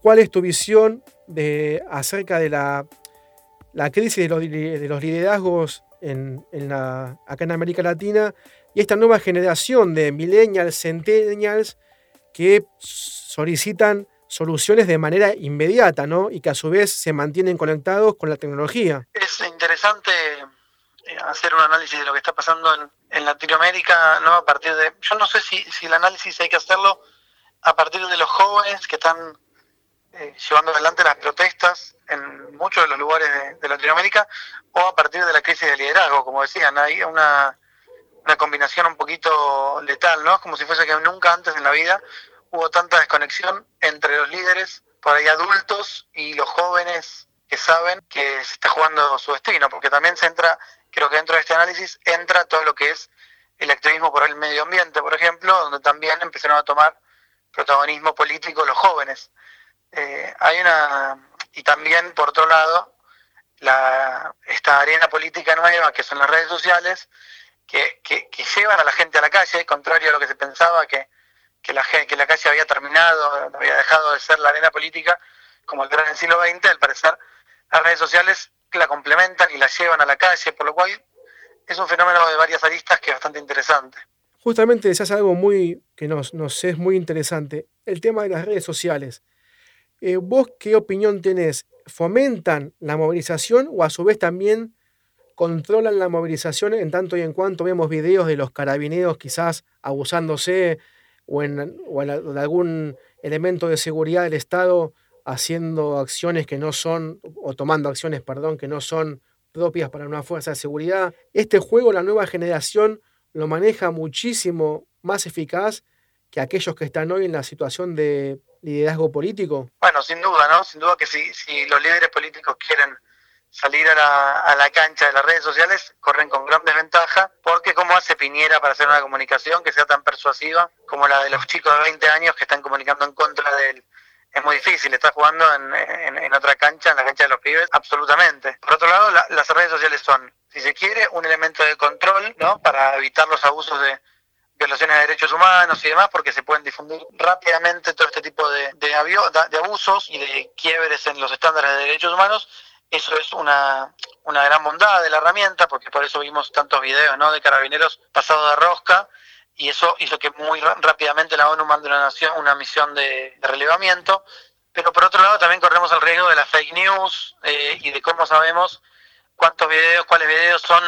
¿cuál es tu visión acerca de la, la crisis de los liderazgos en, en la, acá en América Latina y esta nueva generación de millennials, centennials que solicitan soluciones de manera inmediata, ¿no? Y que a su vez se mantienen conectados con la tecnología. Es interesante eh, hacer un análisis de lo que está pasando en, Latinoamérica, ¿no? A partir de, yo no sé si, si el análisis hay que hacerlo a partir de los jóvenes que están eh, llevando adelante las protestas en muchos de los lugares de, Latinoamérica o a partir de la crisis de liderazgo, como decían, hay una, una combinación un poquito letal, ¿no? Como si fuese que nunca antes en la vida hubo tanta desconexión entre los líderes, por ahí adultos, y los jóvenes que saben que se está jugando su destino, porque también se entra creo que dentro de este análisis entra todo lo que es el activismo por el medio ambiente, por ejemplo, donde también empezaron a tomar protagonismo político los jóvenes. Eh, hay una y también por otro lado la, esta arena política nueva que son las redes sociales que, que, llevan a la gente a la calle, contrario a lo que se pensaba que, que, la, que la calle había terminado, había dejado de ser la arena política como era en el siglo XX, al parecer las redes sociales la complementan y la llevan a la calle, por lo cual es un fenómeno de varias aristas que es bastante interesante. Justamente decías algo muy que nos, nos es muy interesante, el tema de las redes sociales. Eh, ¿Vos qué opinión tenés? ¿Fomentan la movilización o a su vez también controlan la movilización en tanto y en cuanto vemos videos de los carabineros quizás abusándose o en, o algún elemento de seguridad del Estado haciendo acciones que no son, o tomando acciones, perdón, que no son propias para una fuerza de seguridad. Este juego, la nueva generación, lo maneja muchísimo más eficaz que aquellos que están hoy en la situación de liderazgo político. Bueno, sin duda, ¿no? Sin duda que si, si los líderes políticos quieren salir a la, la cancha de las redes sociales, corren con gran desventaja, porque ¿cómo hace Piñera para hacer una comunicación que sea tan persuasiva como la de los chicos de 20 años que están comunicando en contra de él? es muy difícil, está jugando en, en, otra cancha, en la cancha de los pibes, absolutamente. Por otro lado, las redes sociales son, si se quiere, un elemento de control, ¿no? Para evitar los abusos de violaciones de derechos humanos y demás, porque se pueden difundir rápidamente todo este tipo de, de, de abusos y de quiebres en los estándares de derechos humanos. Eso es una, una gran bondad de la herramienta, porque por eso vimos tantos videos, ¿no? De carabineros pasados de rosca y eso hizo que muy rápidamente la ONU mande una, nación, una misión de, relevamiento, pero por otro lado también corremos el riesgo de la fake news eh, y de cómo sabemos cuántos videos, cuáles videos son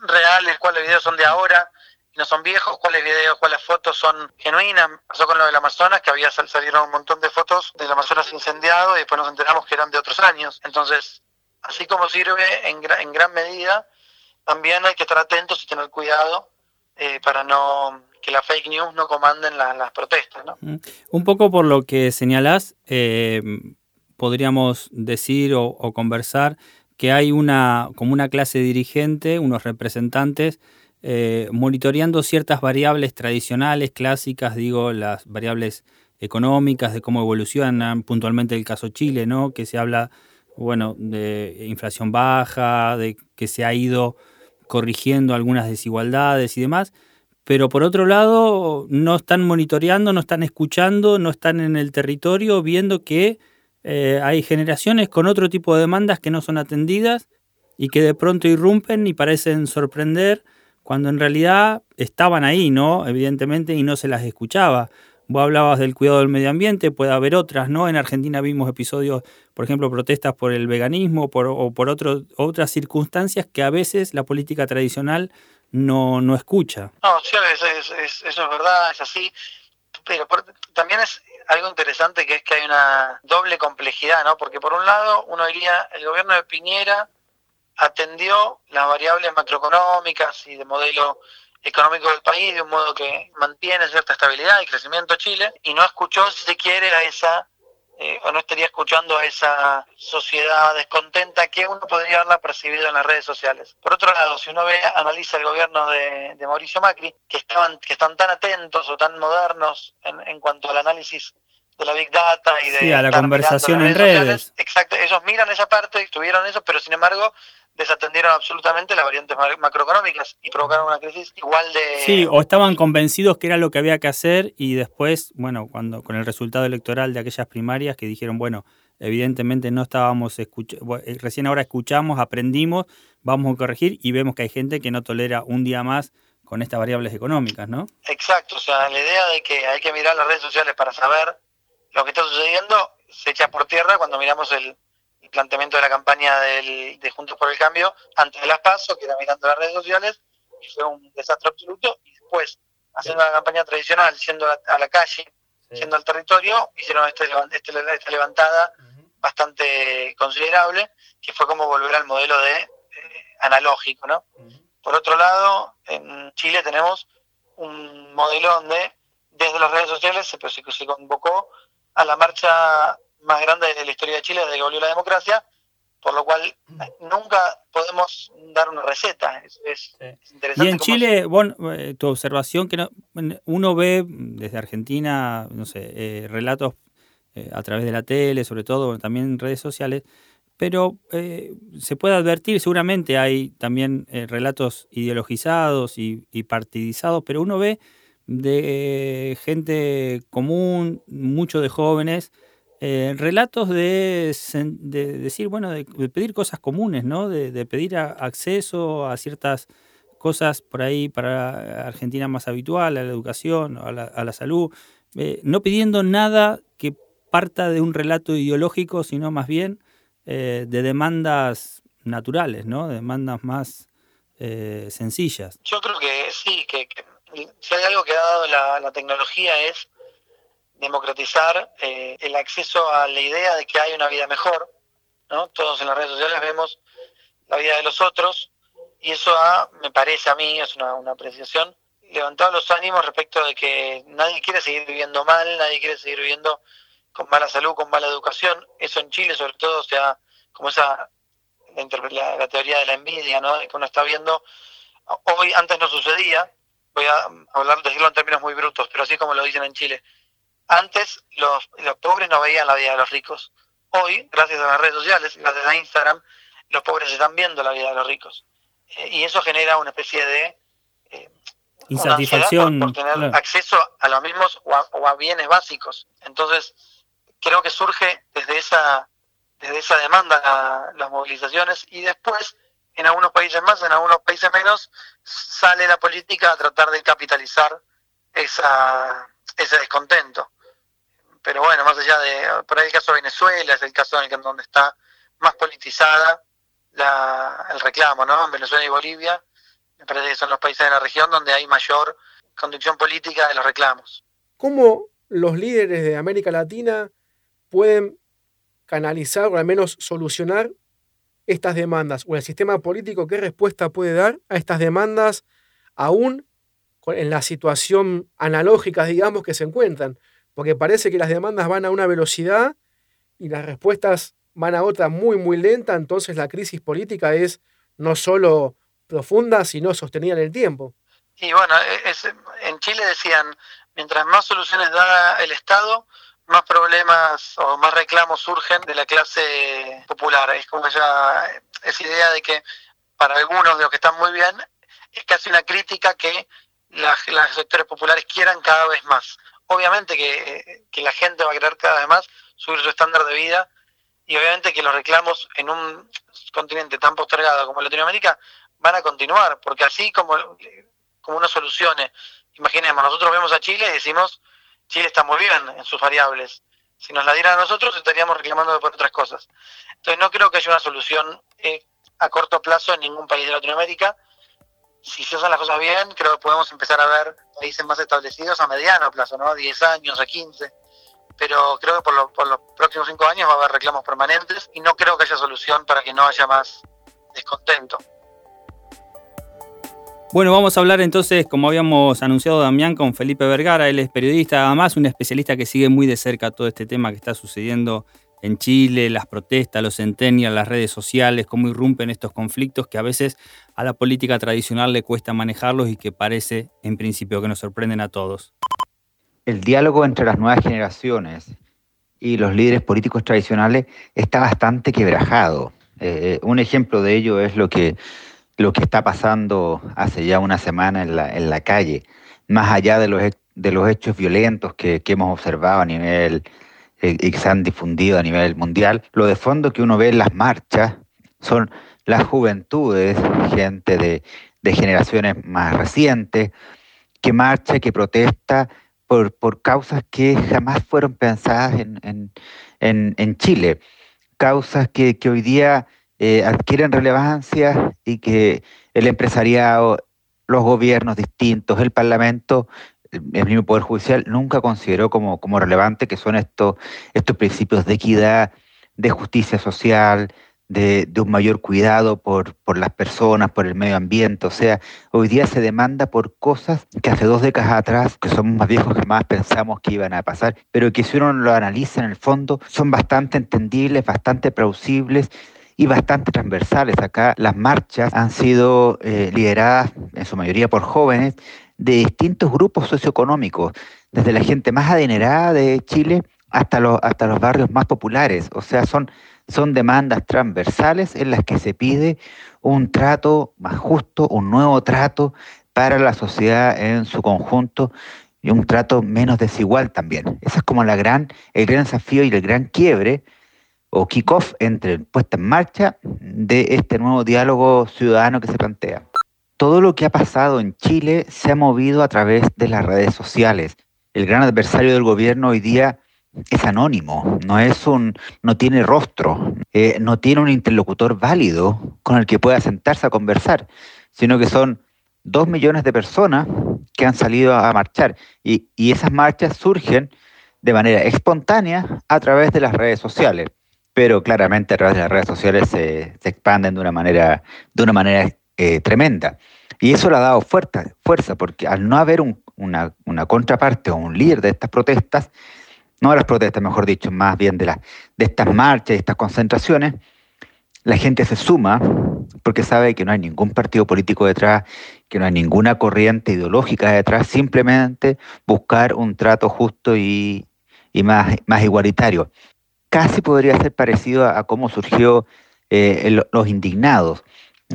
reales, cuáles videos son de ahora no son viejos, cuáles videos, cuáles fotos son genuinas. Pasó con lo del Amazonas, que había salieron un montón de fotos del Amazonas incendiado y después nos enteramos que eran de otros años. Entonces, así como sirve en, en gran medida, también hay que estar atentos y tener cuidado eh, para no que la fake news no comanden las protestas. ¿no? Un poco por lo que señalás, eh, podríamos decir o, conversar que hay una como una clase dirigente, unos representantes eh, monitoreando ciertas variables tradicionales, clásicas, digo, las variables económicas, de cómo evolucionan, puntualmente el caso Chile, ¿no? Que se habla, bueno, de inflación baja, de que se ha ido corrigiendo algunas desigualdades y demás, pero por otro lado no están monitoreando, no están escuchando, no están en el territorio viendo que eh, hay generaciones con otro tipo de demandas que no son atendidas y que de pronto irrumpen y parecen sorprender cuando en realidad estaban ahí, ¿no? Evidentemente, y no se las escuchaba. Vos hablabas del cuidado del medio ambiente, puede haber otras, ¿no? En Argentina vimos episodios, por ejemplo, protestas por el veganismo por, o por otras circunstancias que a veces la política tradicional no, no escucha. No, sí, eso es, verdad, es así, pero también es algo interesante que es que hay una doble complejidad, ¿no? Porque por un lado uno diría, el gobierno de Piñera atendió las variables macroeconómicas y de modelo económico del país de un modo que mantiene cierta estabilidad y crecimiento Chile y no escuchó, si se quiere, a esa, eh, o no estaría escuchando a esa sociedad descontenta que uno podría haberla percibido en las redes sociales. Por otro lado, si uno ve, analiza el gobierno de, Mauricio Macri, que, estaban, que están tan atentos o tan modernos en, en cuanto al análisis de la Big Data y de... Sí, a la conversación en redes. Exacto, ellos miran esa parte, tuvieron eso, pero sin embargo desatendieron absolutamente las variantes macroeconómicas y provocaron una crisis igual de... Sí, o estaban convencidos que era lo que había que hacer y después, bueno, cuando con el resultado electoral de aquellas primarias que dijeron, bueno, evidentemente no estábamos escuchando, eh, recién ahora escuchamos, aprendimos, vamos a corregir y vemos que hay gente que no tolera un día más con estas variables económicas, ¿no? Exacto, o sea, la idea de que hay que mirar las redes sociales para saber lo que está sucediendo se echa por tierra cuando miramos el, planteamiento de la campaña del, de Juntos por el Cambio antes de las PASO, que era mirando las redes sociales, y fue un desastre absoluto, y después, haciendo la campaña tradicional, yendo a, la calle, yendo al territorio, hicieron este, este esta levantada bastante considerable, que fue como volver al modelo de eh, analógico, ¿no? Por otro lado, en Chile tenemos un modelo donde desde las redes sociales se, se, se convocó a la marcha más grande de la historia de Chile desde que volvió la democracia, por lo cual nunca podemos dar una receta. Es, interesante. Y en Chile, bueno, eh, tu observación, que uno ve desde Argentina, no sé, eh, relatos eh, a través de la tele, sobre todo también en redes sociales, pero se puede advertir, seguramente hay también relatos ideologizados y, y partidizados, pero uno ve de gente común, mucho de jóvenes, eh, relatos de, decir, bueno, de, pedir cosas comunes, ¿no? De, pedir acceso a ciertas cosas por ahí para Argentina más habitual, a la educación, a la, salud, eh, no pidiendo nada que parta de un relato ideológico, sino más bien eh, de demandas naturales, ¿no? demandas más sencillas. Yo creo que sí, que, si hay algo que ha dado la tecnología es democratizar el acceso a la idea de que hay una vida mejor. ¿no? Todos en las redes sociales vemos la vida de los otros y eso ha, me parece a mí, es una, una apreciación, levantado los ánimos respecto de que nadie quiere seguir viviendo mal, nadie quiere seguir viviendo con mala salud, con mala educación. Eso en Chile sobre todo, o sea, como esa la, la, teoría de la envidia, ¿no? Que uno está viendo, hoy antes no sucedía, voy a hablar, decirlo en términos muy brutos, pero así como lo dicen en Chile. Antes los, los pobres no veían la vida de los ricos. Hoy, gracias a las redes sociales, gracias a Instagram, los pobres están viendo la vida de los ricos. Eh, y eso genera una especie de eh, insatisfacción por, tener acceso a los mismos o a, bienes básicos. Entonces, creo que surge desde esa, desde esa demanda las movilizaciones y después, en algunos países más, en algunos países menos, sale la política a tratar de capitalizar esa, ese descontento. Pero bueno, más allá de, por ahí el caso de Venezuela es el caso en el que donde está más politizada el reclamo, ¿no? En Venezuela y Bolivia, me parece que son los países de la región donde hay mayor conducción política de los reclamos. ¿Cómo los líderes de América Latina pueden canalizar o al menos solucionar estas demandas? ¿O el sistema político qué respuesta puede dar a estas demandas aún en la situación analógica, digamos, que se encuentran? Porque parece que las demandas van a una velocidad y las respuestas van a otra muy, muy lenta, entonces la crisis política es no solo profunda, sino sostenida en el tiempo. Y bueno, e, en Chile decían, mientras más soluciones da el Estado, más problemas o más reclamos surgen de la clase popular. Es como ya esa idea de que para algunos de los que están muy bien es casi una crítica que los sectores populares quieran cada vez más. Obviamente que, que la gente va a querer cada vez más subir su estándar de vida y obviamente que los reclamos en un continente tan postergado como Latinoamérica van a continuar, porque así como, como uno solucione, imaginemos, nosotros vemos a Chile y decimos, Chile está muy bien en sus variables, si nos la dieran a nosotros estaríamos reclamando por otras cosas. Entonces no creo que haya una solución eh, a corto plazo en ningún país de Latinoamérica. Si se hacen las cosas bien, creo que podemos empezar a ver países más establecidos a mediano plazo, ¿no? A 10 años, a 15 pero creo que por, por, los próximos cinco años va a haber reclamos permanentes y no creo que haya solución para que no haya más descontento. Bueno, vamos a hablar entonces, como habíamos anunciado Damián, con Felipe Vergara. Él es periodista, además un especialista que sigue muy de cerca todo este tema que está sucediendo en Chile, las protestas, los centenials, las redes sociales, cómo irrumpen estos conflictos que a veces a la política tradicional le cuesta manejarlos y que parece en principio que nos sorprenden a todos el diálogo entre las nuevas generaciones y los líderes políticos tradicionales está bastante quebrajado. Eh, un ejemplo de ello es lo que, lo que está pasando hace ya una semana en la, en la calle, más allá de los, de los hechos violentos que, que hemos observado a nivel eh, y que se han difundido a nivel mundial, lo de fondo que uno ve en las marchas son las juventudes, gente de, de generaciones más recientes, que marcha, que protesta por, causas que jamás fueron pensadas en, en, Chile, causas que, hoy día eh, adquieren relevancia y que el empresariado, los gobiernos distintos, el Parlamento, el mismo Poder Judicial nunca consideró como, como relevante, que son estos, estos principios de equidad, de justicia social, de, un mayor cuidado por, por, las personas, por el medio ambiente. O sea, hoy día se demanda por cosas que hace dos décadas atrás, que somos más viejos que más pensamos que iban a pasar, pero que si uno lo analiza en el fondo, son bastante entendibles, bastante plausibles y bastante transversales. Acá las marchas han sido eh, lideradas en su mayoría por jóvenes de distintos grupos socioeconómicos, desde la gente más adinerada de Chile hasta los, hasta los barrios más populares. O sea, son son demandas transversales en las que se pide un trato más justo, un nuevo trato para la sociedad en su conjunto y un trato menos desigual también. Ese es como la gran, el gran desafío y el gran quiebre o kick-off entre puesta en marcha de este nuevo diálogo ciudadano que se plantea. todo lo que ha pasado en Chile se ha movido a través de las redes sociales. El gran adversario del gobierno hoy día es anónimo, no es un, no tiene rostro, eh, no tiene un interlocutor válido con el que pueda sentarse a conversar, sino que son dos millones de personas que han salido a marchar y, esas marchas surgen de manera espontánea a través de las redes sociales, pero claramente a través de las redes sociales se, expanden de una manera, de una manera eh, tremenda. Y eso le ha dado fuerza, fuerza porque al no haber una, una contraparte o un líder de estas protestas, no de las protestas, mejor dicho, más bien de, de estas marchas y estas concentraciones, la gente se suma porque sabe que no hay ningún partido político detrás, que no hay ninguna corriente ideológica detrás, simplemente buscar un trato justo y, más, más igualitario. Casi podría ser parecido a, cómo surgió eh, los indignados.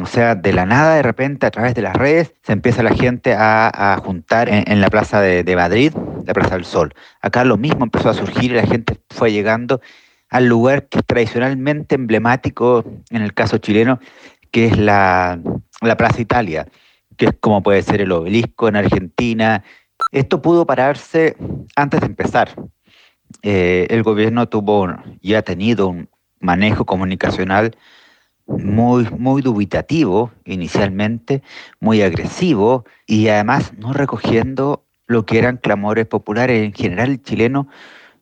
O sea, de la nada, de repente, a través de las redes, se empieza la gente a, juntar en, la Plaza de, Madrid, la Plaza del Sol. Acá lo mismo empezó a surgir y la gente fue llegando al lugar que es tradicionalmente emblemático, en el caso chileno, que es la, Plaza Italia, que es como puede ser el obelisco en Argentina. Esto pudo pararse antes de empezar. Eh, el gobierno tuvo y ha tenido un manejo comunicacional muy, muy dubitativo inicialmente, muy agresivo y además no recogiendo lo que eran clamores populares. En general, el chileno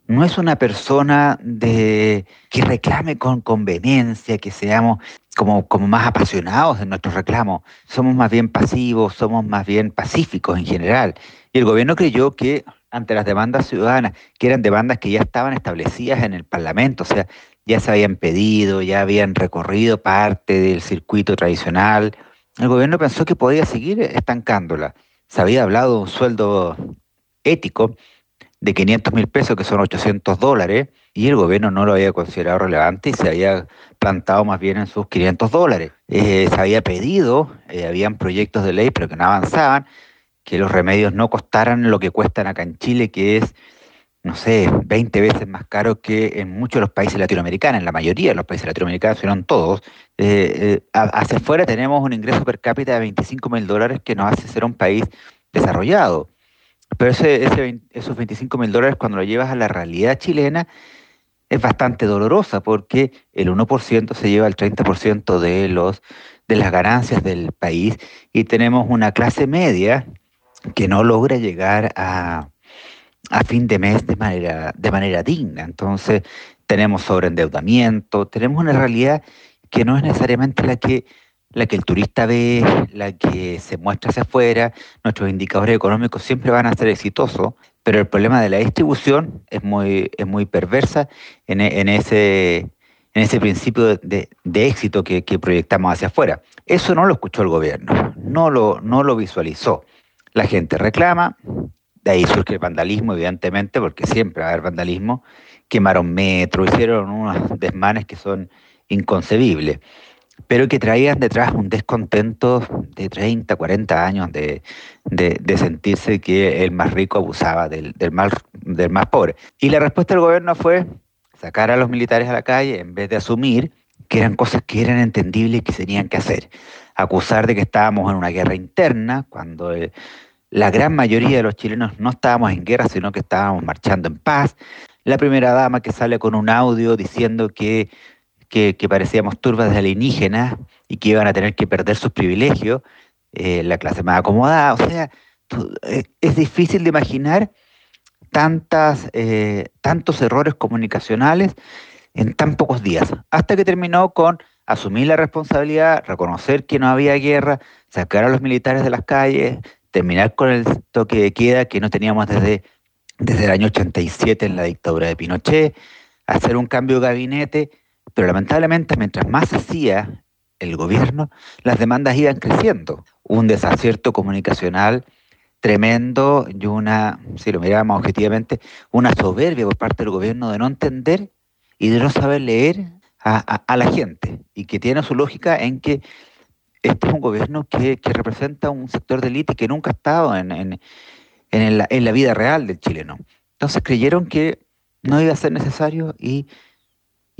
no es una persona de, que reclame con, con vehemencia, que seamos como, como más apasionados en nuestros reclamos. Somos más bien pasivos, somos más bien pacíficos en general. Y el gobierno creyó que ante las demandas ciudadanas, que eran demandas que ya estaban establecidas en el Parlamento, o sea, ya se habían pedido, ya habían recorrido parte del circuito tradicional. El gobierno pensó que podía seguir estancándola. Se había hablado de un sueldo ético de 500 mil pesos, que son 800 dólares, y el gobierno no lo había considerado relevante y se había plantado más bien en sus 500 dólares. Eh, se había pedido, eh, habían proyectos de ley, pero que no avanzaban, que los remedios no costaran lo que cuestan acá en Chile, que es no sé, 20 veces más caro que en muchos de los países latinoamericanos, en la mayoría de los países latinoamericanos, si no en todos. Eh, eh, hacia afuera tenemos un ingreso per cápita de 25 mil dólares que nos hace ser un país desarrollado. Pero ese, esos 25 mil dólares cuando lo llevas a la realidad chilena es bastante dolorosa porque el 1% se lleva el 30% de, los, de las ganancias del país y tenemos una clase media que no logra llegar a a fin de mes de manera, de manera digna. Entonces, tenemos sobreendeudamiento, tenemos una realidad que no es necesariamente la que, la que el turista ve, la que se muestra hacia afuera. Nuestros indicadores económicos siempre van a ser exitosos, pero el problema de la distribución es muy, es muy perversa en, en ese, en ese principio de, de éxito que, que, proyectamos hacia afuera. Eso no lo escuchó el gobierno, no lo, no lo visualizó. La gente reclama, de ahí surge el vandalismo, evidentemente, porque siempre va a haber vandalismo. Quemaron metro, hicieron unos desmanes que son inconcebibles, pero que traían detrás un descontento de 30, 40 años de, sentirse que el más rico abusaba del, del, del más pobre. Y la respuesta del gobierno fue sacar a los militares a la calle en vez de asumir que eran cosas que eran entendibles y que tenían que hacer. Acusar de que estábamos en una guerra interna, cuando la gran mayoría de los chilenos no estábamos en guerra, sino que estábamos marchando en paz. La primera dama que sale con un audio diciendo que, que, parecíamos turbas de alienígenas y que iban a tener que perder sus privilegios, eh, la clase más acomodada. O sea, eh, es difícil de imaginar tantas, eh, tantos errores comunicacionales en tan pocos días, hasta que terminó con asumir la responsabilidad, reconocer que no había guerra, sacar a los militares de las calles, terminar con el toque de queda que no teníamos desde, desde el año 87 en la dictadura de Pinochet, hacer un cambio de gabinete, pero lamentablemente mientras más hacía el gobierno, las demandas iban creciendo. Un desacierto comunicacional tremendo y una, si lo miramos objetivamente, una soberbia por parte del gobierno de no entender y de no saber leer a la gente y que tiene su lógica en que este es un gobierno que, representa un sector de élite que nunca ha estado en, en, la, vida real del chileno. Entonces creyeron que no iba a ser necesario y,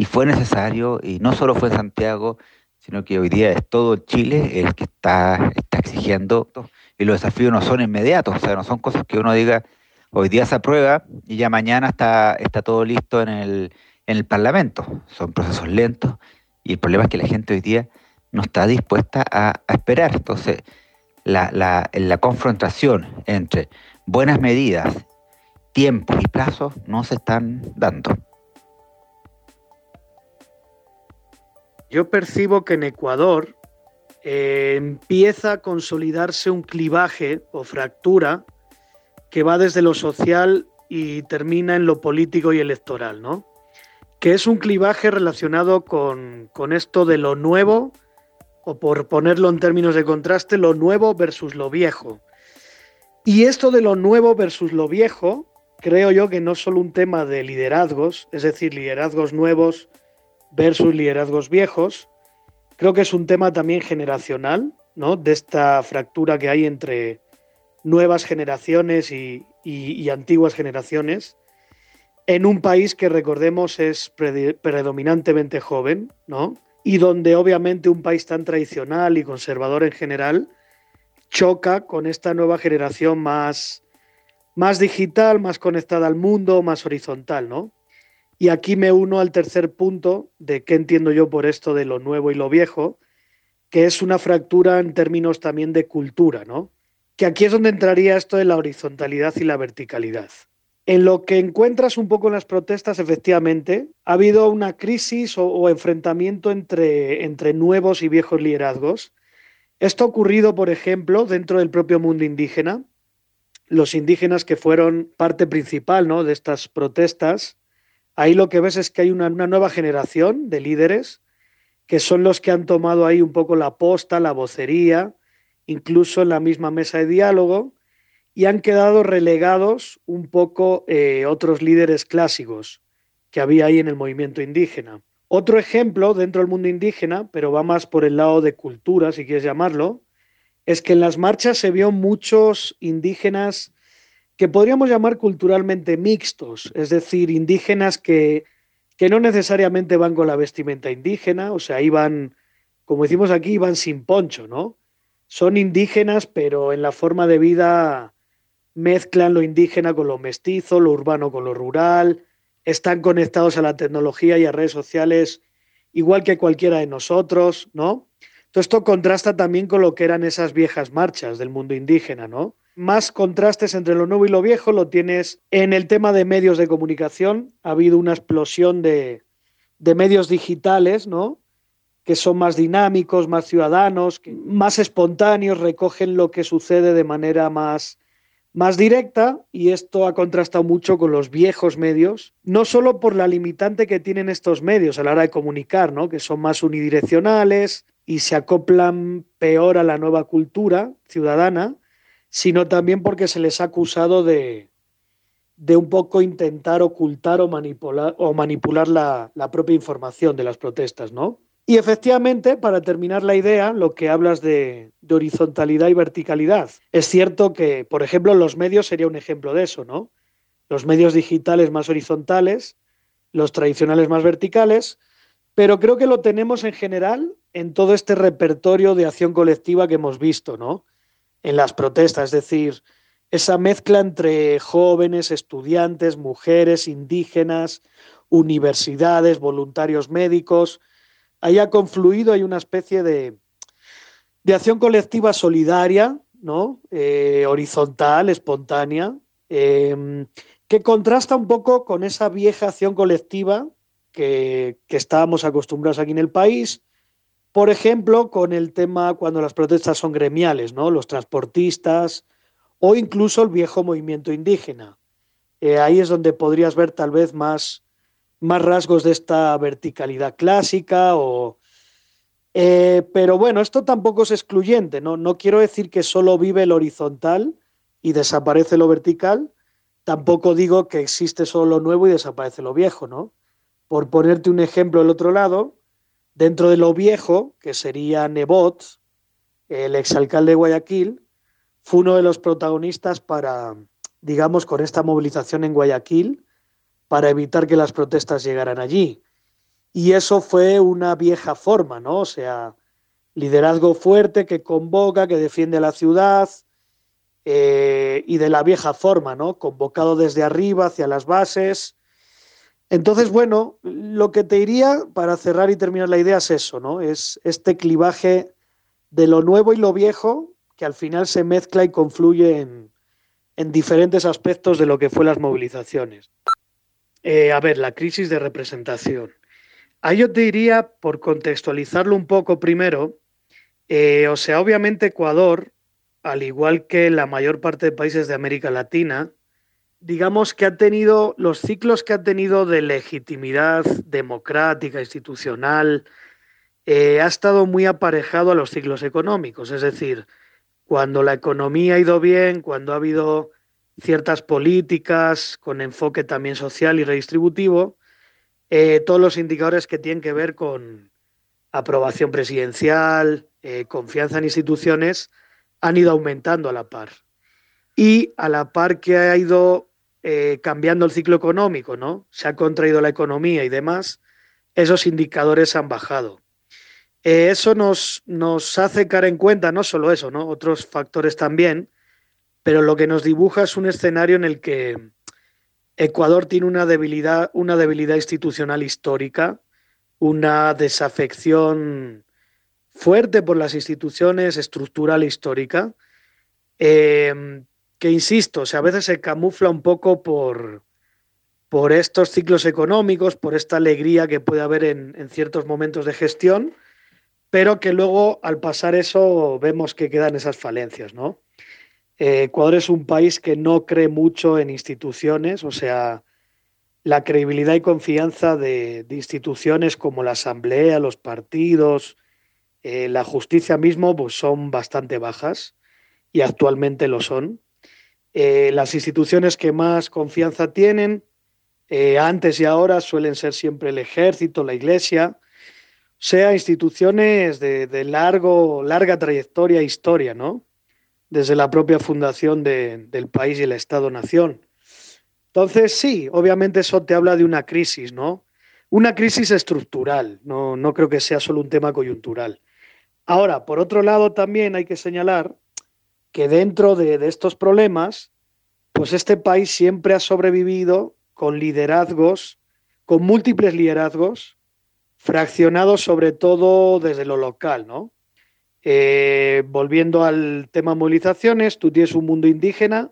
fue necesario, y no solo fue Santiago, sino que hoy día es todo Chile el que está, está exigiendo y los desafíos no son inmediatos, o sea, no son cosas que uno diga, hoy día se aprueba y ya mañana está, está todo listo en el, en el Parlamento. Son procesos lentos y el problema es que la gente hoy día no está dispuesta a, esperar. Entonces, la, la, confrontación entre buenas medidas, tiempos y plazos no se están dando. Yo percibo que en Ecuador eh, empieza a consolidarse un clivaje o fractura que va desde lo social y termina en lo político y electoral, ¿no? Que es un clivaje relacionado con, con esto de lo nuevo, o por ponerlo en términos de contraste, lo nuevo versus lo viejo. Y esto de lo nuevo versus lo viejo, creo yo que no es solo un tema de liderazgos, es decir, liderazgos nuevos versus liderazgos viejos, creo que es un tema también generacional, ¿no? De esta fractura que hay entre nuevas generaciones y, antiguas generaciones en un país que recordemos es predominantemente joven, ¿no? Y donde obviamente un país tan tradicional y conservador en general choca con esta nueva generación más, más digital, más conectada al mundo, más horizontal, ¿no? Y aquí me uno al tercer punto de qué entiendo yo por esto de lo nuevo y lo viejo, que es una fractura en términos también de cultura, ¿no? Que aquí es donde entraría esto de la horizontalidad y la verticalidad. En lo que encuentras un poco en las protestas, efectivamente, ha habido una crisis o, enfrentamiento entre, entre nuevos y viejos liderazgos. Esto ha ocurrido, por ejemplo, dentro del propio mundo indígena. Los indígenas que fueron parte principal ¿no? de estas protestas ahí lo que ves es que hay una, nueva generación de líderes que son los que han tomado ahí un poco la posta, la vocería, incluso en la misma mesa de diálogo, y han quedado relegados un poco eh, otros líderes clásicos que había ahí en el movimiento indígena. Otro ejemplo dentro del mundo indígena, pero va más por el lado de cultura, si quieres llamarlo, es que en las marchas se vio muchos indígenas que podríamos llamar culturalmente mixtos, es decir, indígenas que, que no necesariamente van con la vestimenta indígena, o sea, iban, como decimos aquí, iban sin poncho, ¿no? Son indígenas, pero en la forma de vida mezclan lo indígena con lo mestizo, lo urbano con lo rural, están conectados a la tecnología y a redes sociales igual que cualquiera de nosotros, ¿no? Todo esto contrasta también con lo que eran esas viejas marchas del mundo indígena, ¿no? más contrastes entre lo nuevo y lo viejo lo tienes en el tema de medios de comunicación. Ha habido una explosión de, medios digitales, ¿no? que son más dinámicos, más ciudadanos, más espontáneos, recogen lo que sucede de manera más, más directa y esto ha contrastado mucho con los viejos medios, no solo por la limitante que tienen estos medios a la hora de comunicar, ¿no? que son más unidireccionales y se acoplan peor a la nueva cultura ciudadana, sino también porque se les ha acusado de, de un poco intentar ocultar o manipular, o manipular la, propia información de las protestas, ¿no? Y efectivamente, para terminar la idea, lo que hablas de, de, horizontalidad y verticalidad. Es cierto que, por ejemplo, los medios sería un ejemplo de eso, ¿no? Los medios digitales más horizontales, los tradicionales más verticales, pero creo que lo tenemos en general en todo este repertorio de acción colectiva que hemos visto, ¿no? en las protestas, es decir, esa mezcla entre jóvenes, estudiantes, mujeres, indígenas, universidades, voluntarios médicos, ahí ha confluido, hay una especie de, de acción colectiva solidaria, ¿no? Eh, horizontal, espontánea, em, que contrasta un poco con esa vieja acción colectiva que, que estábamos acostumbrados aquí en el país, por ejemplo, con el tema cuando las protestas son gremiales, ¿no? Los transportistas o incluso el viejo movimiento indígena. Eh, ahí es donde podrías ver tal vez más, más rasgos de esta verticalidad clásica o... Eh, pero bueno, esto tampoco es excluyente, ¿no? No quiero decir que solo vive el horizontal y desaparece lo vertical, tampoco digo que existe solo lo nuevo y desaparece lo viejo, ¿no? Por ponerte un ejemplo del otro lado, Dentro de lo viejo, que sería Nebot, el exalcalde de Guayaquil, fue uno de los protagonistas para, digamos, con esta movilización en Guayaquil, para evitar que las protestas llegaran allí. Y eso fue una vieja forma, ¿no? O sea, liderazgo fuerte que convoca, que defiende la ciudad eh, y de la vieja forma, ¿no? Convocado desde arriba hacia las bases. Entonces, bueno, lo que te diría para cerrar y terminar la idea es eso, ¿no? Es este clivaje de lo nuevo y lo viejo que al final se mezcla y confluye en, diferentes aspectos de lo que fue las movilizaciones. Eh, a ver, la crisis de representación. Ahí yo te diría, por contextualizarlo un poco primero, eh, o sea, obviamente Ecuador, al igual que la mayor parte de países de América Latina, digamos que ha tenido los ciclos que ha tenido de legitimidad democrática, institucional, eh, ha estado muy aparejado a los ciclos económicos. Es decir, cuando la economía ha ido bien, cuando ha habido ciertas políticas con enfoque también social y redistributivo, eh, todos los indicadores que tienen que ver con aprobación presidencial, eh, confianza en instituciones, han ido aumentando a la par. Y a la par que ha ido eh, cambiando el ciclo económico, ¿no? Se ha contraído la economía y demás, esos indicadores han bajado. Eso nos, nos hace caer en cuenta, no solo eso, ¿no? Otros factores también, pero lo que nos dibuja es un escenario en el que Ecuador tiene una debilidad, una debilidad institucional histórica, una desafección fuerte por las instituciones, estructural e histórica, em, que insisto, a veces se camufla un poco por, por estos ciclos económicos, por esta alegría que puede haber en, ciertos momentos de gestión, pero que luego al pasar eso vemos que quedan esas falencias, ¿no? Eh, Ecuador es un país que no cree mucho en instituciones, o sea, la credibilidad y confianza de, de instituciones como la Asamblea, los partidos, eh, la justicia mismo pues son bastante bajas y actualmente lo son. Eh, las instituciones que más confianza tienen, antes y ahora, suelen ser siempre el ejército, la iglesia, sea instituciones de, largo, larga trayectoria e historia, ¿no? Desde la propia fundación del país y el Estado-Nación. Entonces, sí, obviamente eso te habla de una crisis, ¿no? Una crisis estructural, no, no creo que sea solo un tema coyuntural. Ahora, por otro lado, también hay que señalar que dentro de, estos problemas, pues este país siempre ha sobrevivido con liderazgos, con múltiples liderazgos, fraccionados sobre todo desde lo local, ¿no? Eh, volviendo al tema movilizaciones, tú tienes un mundo indígena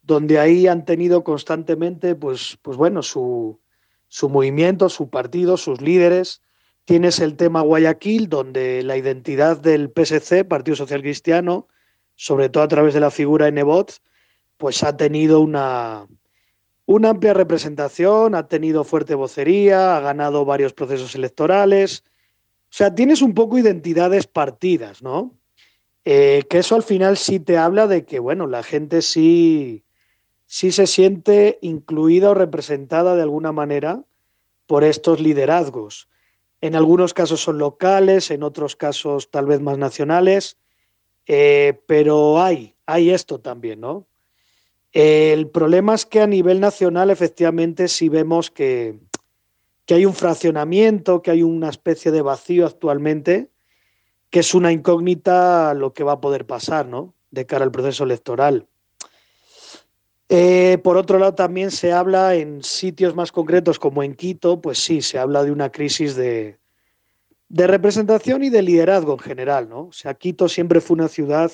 donde ahí han tenido constantemente, pues, pues bueno, su, su movimiento, su partido, sus líderes, Tienes el tema Guayaquil, donde la identidad del PSC, Partido Social Cristiano, sobre todo a través de la figura de Nebot, pues ha tenido una, una amplia representación, ha tenido fuerte vocería, ha ganado varios procesos electorales. O sea, tienes un poco identidades partidas, ¿no? Eh, que eso al final sí te habla de que, bueno, la gente sí, sí se siente incluida o representada de alguna manera por estos liderazgos. En algunos casos son locales, en otros casos tal vez más nacionales, eh, pero hay, hay esto también, ¿no? El problema es que a nivel nacional efectivamente sí vemos que, que hay un fraccionamiento, que hay una especie de vacío actualmente, que es una incógnita lo que va a poder pasar, ¿no? De cara al proceso electoral. Eh, por otro lado, también se habla en sitios más concretos como en Quito, pues sí, se habla de una crisis de, representación y de liderazgo en general, ¿no? O sea, Quito siempre fue una ciudad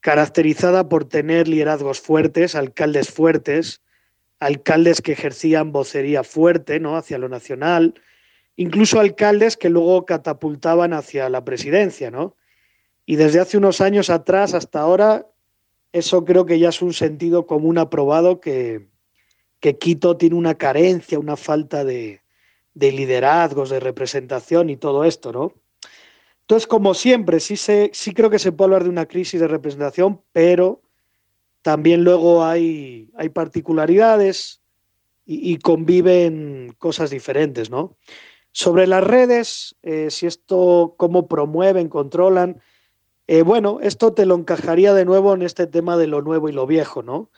caracterizada por tener liderazgos fuertes, alcaldes fuertes, alcaldes que ejercían vocería fuerte, ¿no? Hacia lo nacional, incluso alcaldes que luego catapultaban hacia la presidencia, ¿no? Y desde hace unos años atrás hasta ahora eso creo que ya es un sentido común aprobado que, Quito tiene una carencia, una falta de, liderazgos, de representación y todo esto, ¿no? Entonces, como siempre, sí, sí creo que se puede hablar de una crisis de representación, pero también luego hay, hay particularidades y, conviven cosas diferentes, ¿no? Sobre las redes, eh, si esto, cómo promueven, controlan, eh, bueno, esto te lo encajaría de nuevo en este tema de lo nuevo y lo viejo, ¿no?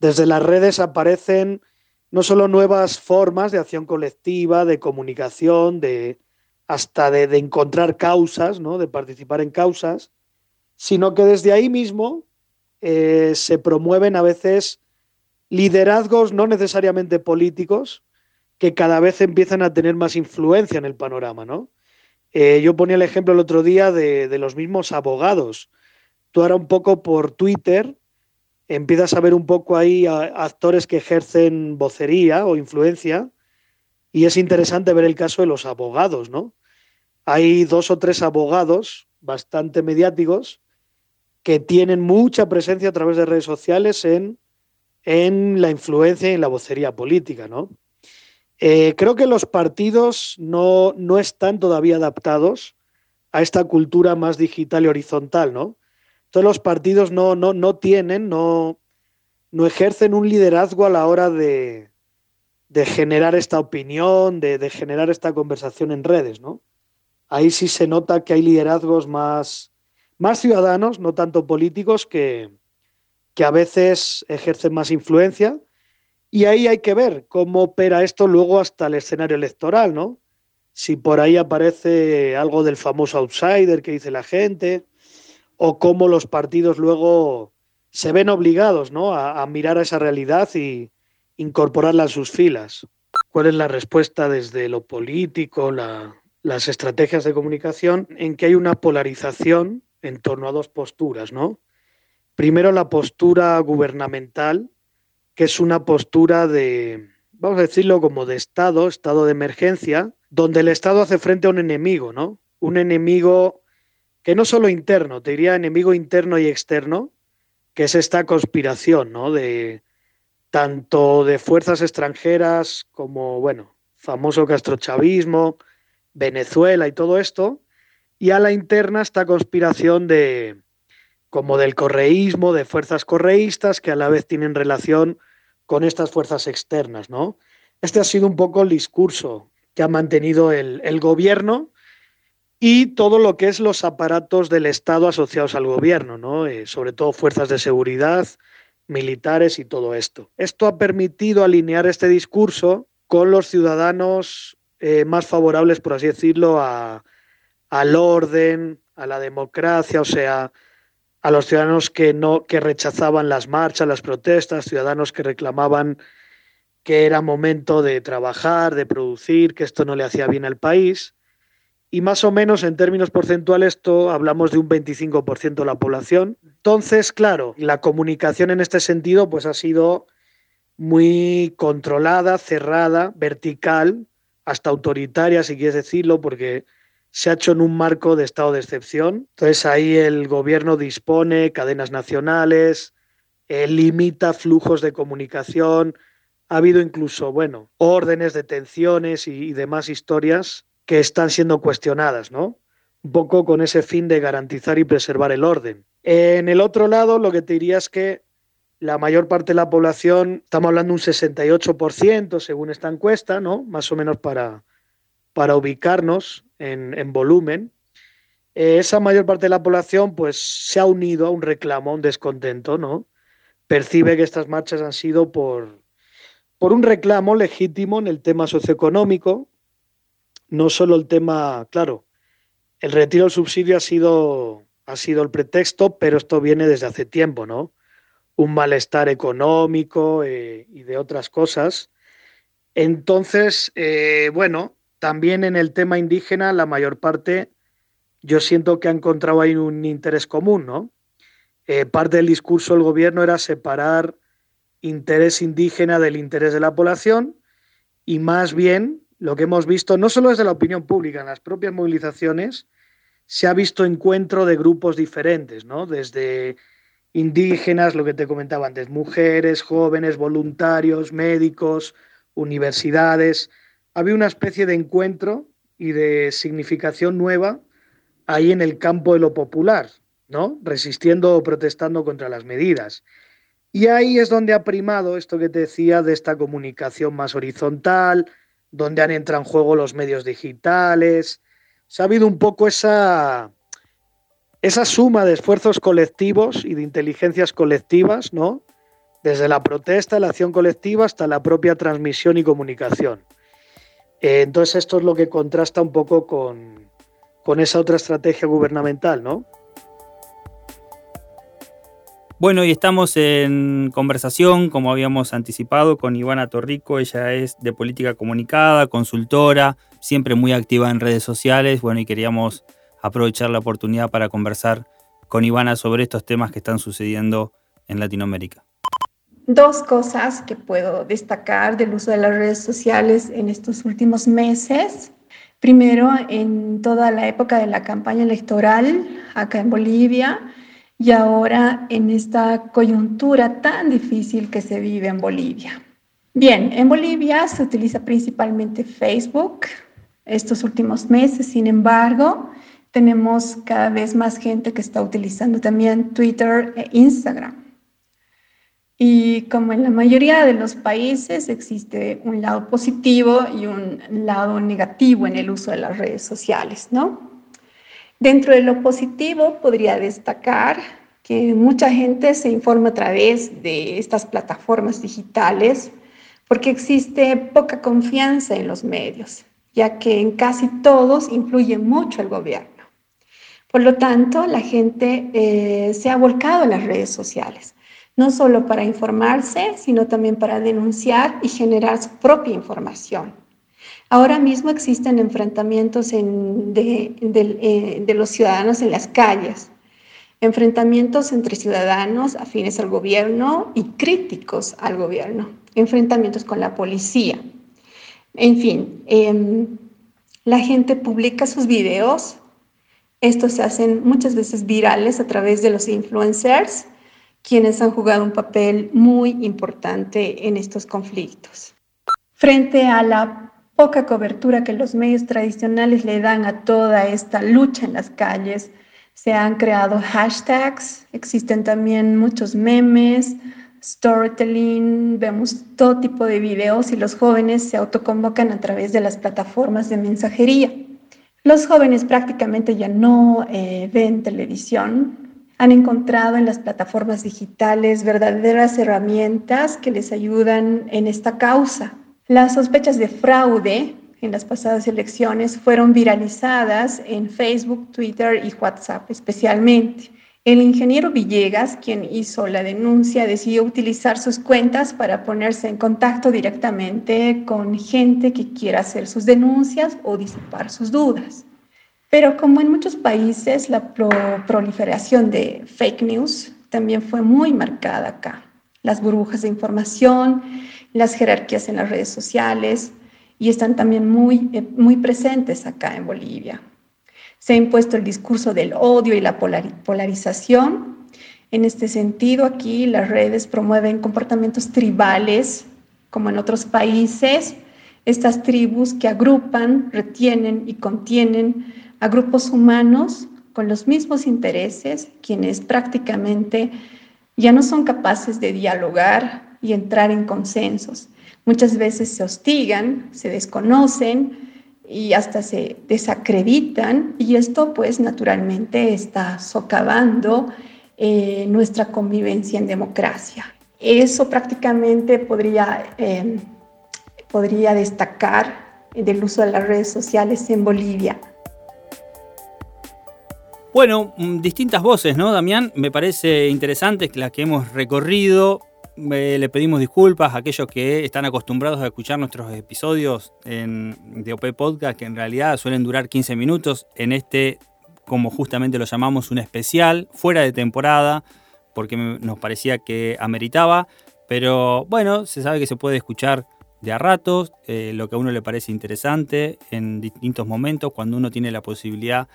Desde las redes aparecen no solo nuevas formas de acción colectiva, de comunicación, de hasta de, encontrar causas, ¿no? de participar en causas, sino que desde ahí mismo eh, se promueven a veces liderazgos no necesariamente políticos que cada vez empiezan a tener más influencia en el panorama. ¿no? Eh, yo ponía el ejemplo el otro día de, de los mismos abogados. Tú ahora un poco por Twitter empiezas a ver un poco ahí a actores que ejercen vocería o influencia y es interesante ver el caso de los abogados, ¿no? Hay dos o tres abogados bastante mediáticos que tienen mucha presencia a través de redes sociales en, en la influencia y en la vocería política, ¿no? Eh, creo que los partidos no, no están todavía adaptados a esta cultura más digital y horizontal, ¿no? Todos los partidos no, no, no tienen, no, no ejercen un liderazgo a la hora de, de generar esta opinión, de, de, generar esta conversación en redes, ¿no? Ahí sí se nota que hay liderazgos más, más ciudadanos, no tanto políticos, que, que a veces ejercen más influencia. Y ahí hay que ver cómo opera esto luego hasta el escenario electoral, ¿no? Si por ahí aparece algo del famoso outsider que dice la gente, o cómo los partidos luego se ven obligados ¿no? a, mirar a esa realidad y incorporarla a sus filas. ¿Cuál es la respuesta desde lo político, la, las estrategias de comunicación, en que hay una polarización en torno a dos posturas, ¿no? Primero la postura gubernamental, que es una postura de, vamos a decirlo como de Estado, estado de emergencia, donde el Estado hace frente a un enemigo, ¿no? Un enemigo que no solo interno, te diría enemigo interno y externo, que es esta conspiración, ¿no? De tanto de fuerzas extranjeras como, bueno, famoso castrochavismo, Venezuela y todo esto, y a la interna esta conspiración de como del correísmo, de fuerzas correístas que a la vez tienen relación con estas fuerzas externas, ¿no? Este ha sido un poco el discurso que ha mantenido el, gobierno y todo lo que es los aparatos del Estado asociados al gobierno, ¿no? Eh, sobre todo fuerzas de seguridad, militares y todo esto. Esto ha permitido alinear este discurso con los ciudadanos eh, más favorables, por así decirlo, a, al orden, a la democracia, o sea, a los ciudadanos que no que rechazaban las marchas, las protestas, ciudadanos que reclamaban que era momento de trabajar, de producir, que esto no le hacía bien al país y más o menos en términos porcentuales esto hablamos de un 25% de la población. Entonces, claro, la comunicación en este sentido pues ha sido muy controlada, cerrada, vertical, hasta autoritaria, si quieres decirlo, porque se ha hecho en un marco de estado de excepción. Entonces ahí el gobierno dispone cadenas nacionales, eh, limita flujos de comunicación, ha habido incluso, bueno, órdenes, detenciones y, y demás historias que están siendo cuestionadas, ¿no? Un poco con ese fin de garantizar y preservar el orden. En el otro lado, lo que te diría es que la mayor parte de la población, estamos hablando un 68% según esta encuesta, ¿no? Más o menos para, para ubicarnos en, en volumen. Eh, esa mayor parte de la población pues se ha unido a un reclamo, a un descontento, ¿no? Percibe que estas marchas han sido por, por un reclamo legítimo en el tema socioeconómico, no solo el tema, claro, el retiro del subsidio ha sido, ha sido el pretexto, pero esto viene desde hace tiempo, ¿no? Un malestar económico eh, y de otras cosas. Entonces, eh, bueno, también en el tema indígena, la mayor parte, yo siento que ha encontrado ahí un interés común, ¿no? Eh, parte del discurso del gobierno era separar interés indígena del interés de la población y más bien lo que hemos visto, no solo desde la opinión pública, en las propias movilizaciones, se ha visto encuentro de grupos diferentes, ¿no? Desde indígenas, lo que te comentaba antes, mujeres, jóvenes, voluntarios, médicos, universidades. Había una especie de encuentro y de significación nueva ahí en el campo de lo popular, ¿no? Resistiendo o protestando contra las medidas. Y ahí es donde ha primado esto que te decía de esta comunicación más horizontal, donde han entrado en juego los medios digitales. Se ha habido un poco esa, esa suma de esfuerzos colectivos y de inteligencias colectivas, ¿no? Desde la protesta, la acción colectiva hasta la propia transmisión y comunicación. Eh, entonces esto es lo que contrasta un poco con, con esa otra estrategia gubernamental, ¿no? Bueno, y estamos en conversación, como habíamos anticipado, con Ivana Torrico. Ella es de política comunicada, consultora, siempre muy activa en redes sociales. Bueno, y queríamos aprovechar la oportunidad para conversar con Ivana sobre estos temas que están sucediendo en Latinoamérica. Dos cosas que puedo destacar del uso de las redes sociales en estos últimos meses. Primero, en toda la época de la campaña electoral acá en Bolivia, y ahora en esta coyuntura tan difícil que se vive en Bolivia. Bien, en Bolivia se utiliza principalmente Facebook estos últimos meses, sin embargo, tenemos cada vez más gente que está utilizando también Twitter e Instagram. Y como en la mayoría de los países existe un lado positivo y un lado negativo en el uso de las redes sociales, ¿no? Dentro de lo positivo podría destacar que mucha gente se informa a través de estas plataformas digitales porque existe poca confianza en los medios, ya que en casi todos influye mucho el gobierno. Por lo tanto, la gente eh, se ha volcado en las redes sociales, no solo para informarse, sino también para denunciar y generar su propia información. Ahora mismo existen enfrentamientos eh, de, los ciudadanos en las calles, enfrentamientos entre ciudadanos afines al gobierno y críticos al gobierno, enfrentamientos con la policía. En fin, em, la gente publica sus videos, estos se hacen muchas veces virales a través de los influencers, quienes han jugado un papel muy importante en estos conflictos. Frente a la poca cobertura que los medios tradicionales le dan a toda esta lucha en las calles. Se han creado hashtags, existen también muchos memes, storytelling, vemos todo tipo de videos y los jóvenes se autoconvocan a través de las plataformas de mensajería. Los jóvenes prácticamente ya no eh, ven televisión, han encontrado en las plataformas digitales verdaderas herramientas que les ayudan en esta causa. Las sospechas de fraude en las pasadas elecciones fueron viralizadas en Facebook, Twitter y WhatsApp especialmente. El ingeniero Villegas, quien hizo la denuncia, decidió utilizar sus cuentas para ponerse en contacto directamente con gente que quiera hacer sus denuncias o disipar sus dudas. Pero como en muchos países, la proliferación de fake news también fue muy marcada acá. Las burbujas de información, las jerarquías en las redes sociales y están también muy, eh, muy presentes acá en Bolivia. Se ha impuesto el discurso del odio y la polarización. En este sentido, aquí las redes promueven comportamientos tribales, como en otros países, estas tribus que agrupan, retienen y contienen a grupos humanos con los mismos intereses, quienes prácticamente ya no son capaces de dialogar, y entrar en consensos. Muchas veces se hostigan, se desconocen y hasta se desacreditan y esto pues naturalmente está socavando eh, nuestra convivencia en democracia. Eso prácticamente podría, eh, podría destacar del uso de las redes sociales en Bolivia. Bueno, mm, distintas voces, ¿no, Damián? Me parece interesante las que hemos recorrido le pedimos disculpas a aquellos que están acostumbrados a escuchar nuestros episodios en, de OP Podcast, que en realidad suelen durar 15 minutos. En este, como justamente lo llamamos, un especial, fuera de temporada, porque nos parecía que ameritaba. Pero bueno, se sabe que se puede escuchar de a ratos, eh, lo que a uno le parece interesante en distintos momentos, cuando uno tiene la posibilidad de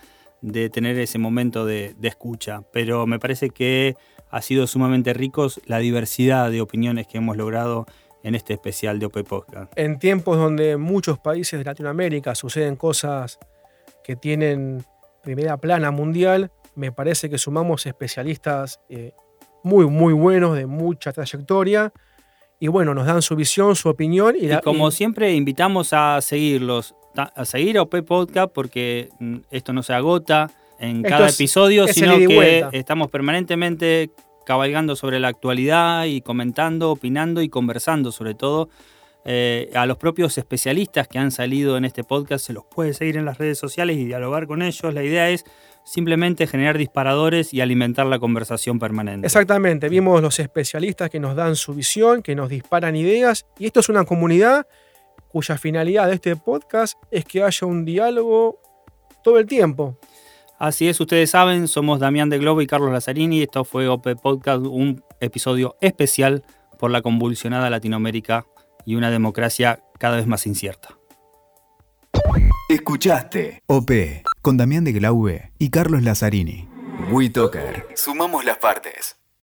tener ese momento de, de escucha. Pero me parece que ha sido sumamente ricos la diversidad de opiniones que hemos logrado en este especial de OP Podcast. En tiempos donde muchos países de Latinoamérica suceden cosas que tienen primera plana mundial, me parece que sumamos especialistas eh, muy, muy buenos, de mucha trayectoria, y bueno, nos dan su visión, su opinión. Y, como siempre, invitamos a seguirlos, a seguir a OP Podcast porque mm, esto no se agota en cada episodio, sino que estamos permanentemente cabalgando sobre la actualidad y comentando, opinando y conversando sobre todo eh, a los propios especialistas que han salido en este podcast, se los puede seguir en las redes sociales y dialogar con ellos. La idea es simplemente generar disparadores y alimentar la conversación permanente. Exactamente, vimos los especialistas que nos dan su visión, que nos disparan ideas, y esto es una comunidad cuya finalidad de este podcast es que haya un diálogo todo el tiempo. Así es, ustedes saben, somos Damián de Globo y Carlos Lazzarini. Esto fue OP Podcast, un episodio especial por la convulsionada Latinoamérica y una democracia cada vez más incierta. Escuchaste OP con Damián de Glaube y Carlos Lazzarini. WeToker. Sumamos las partes.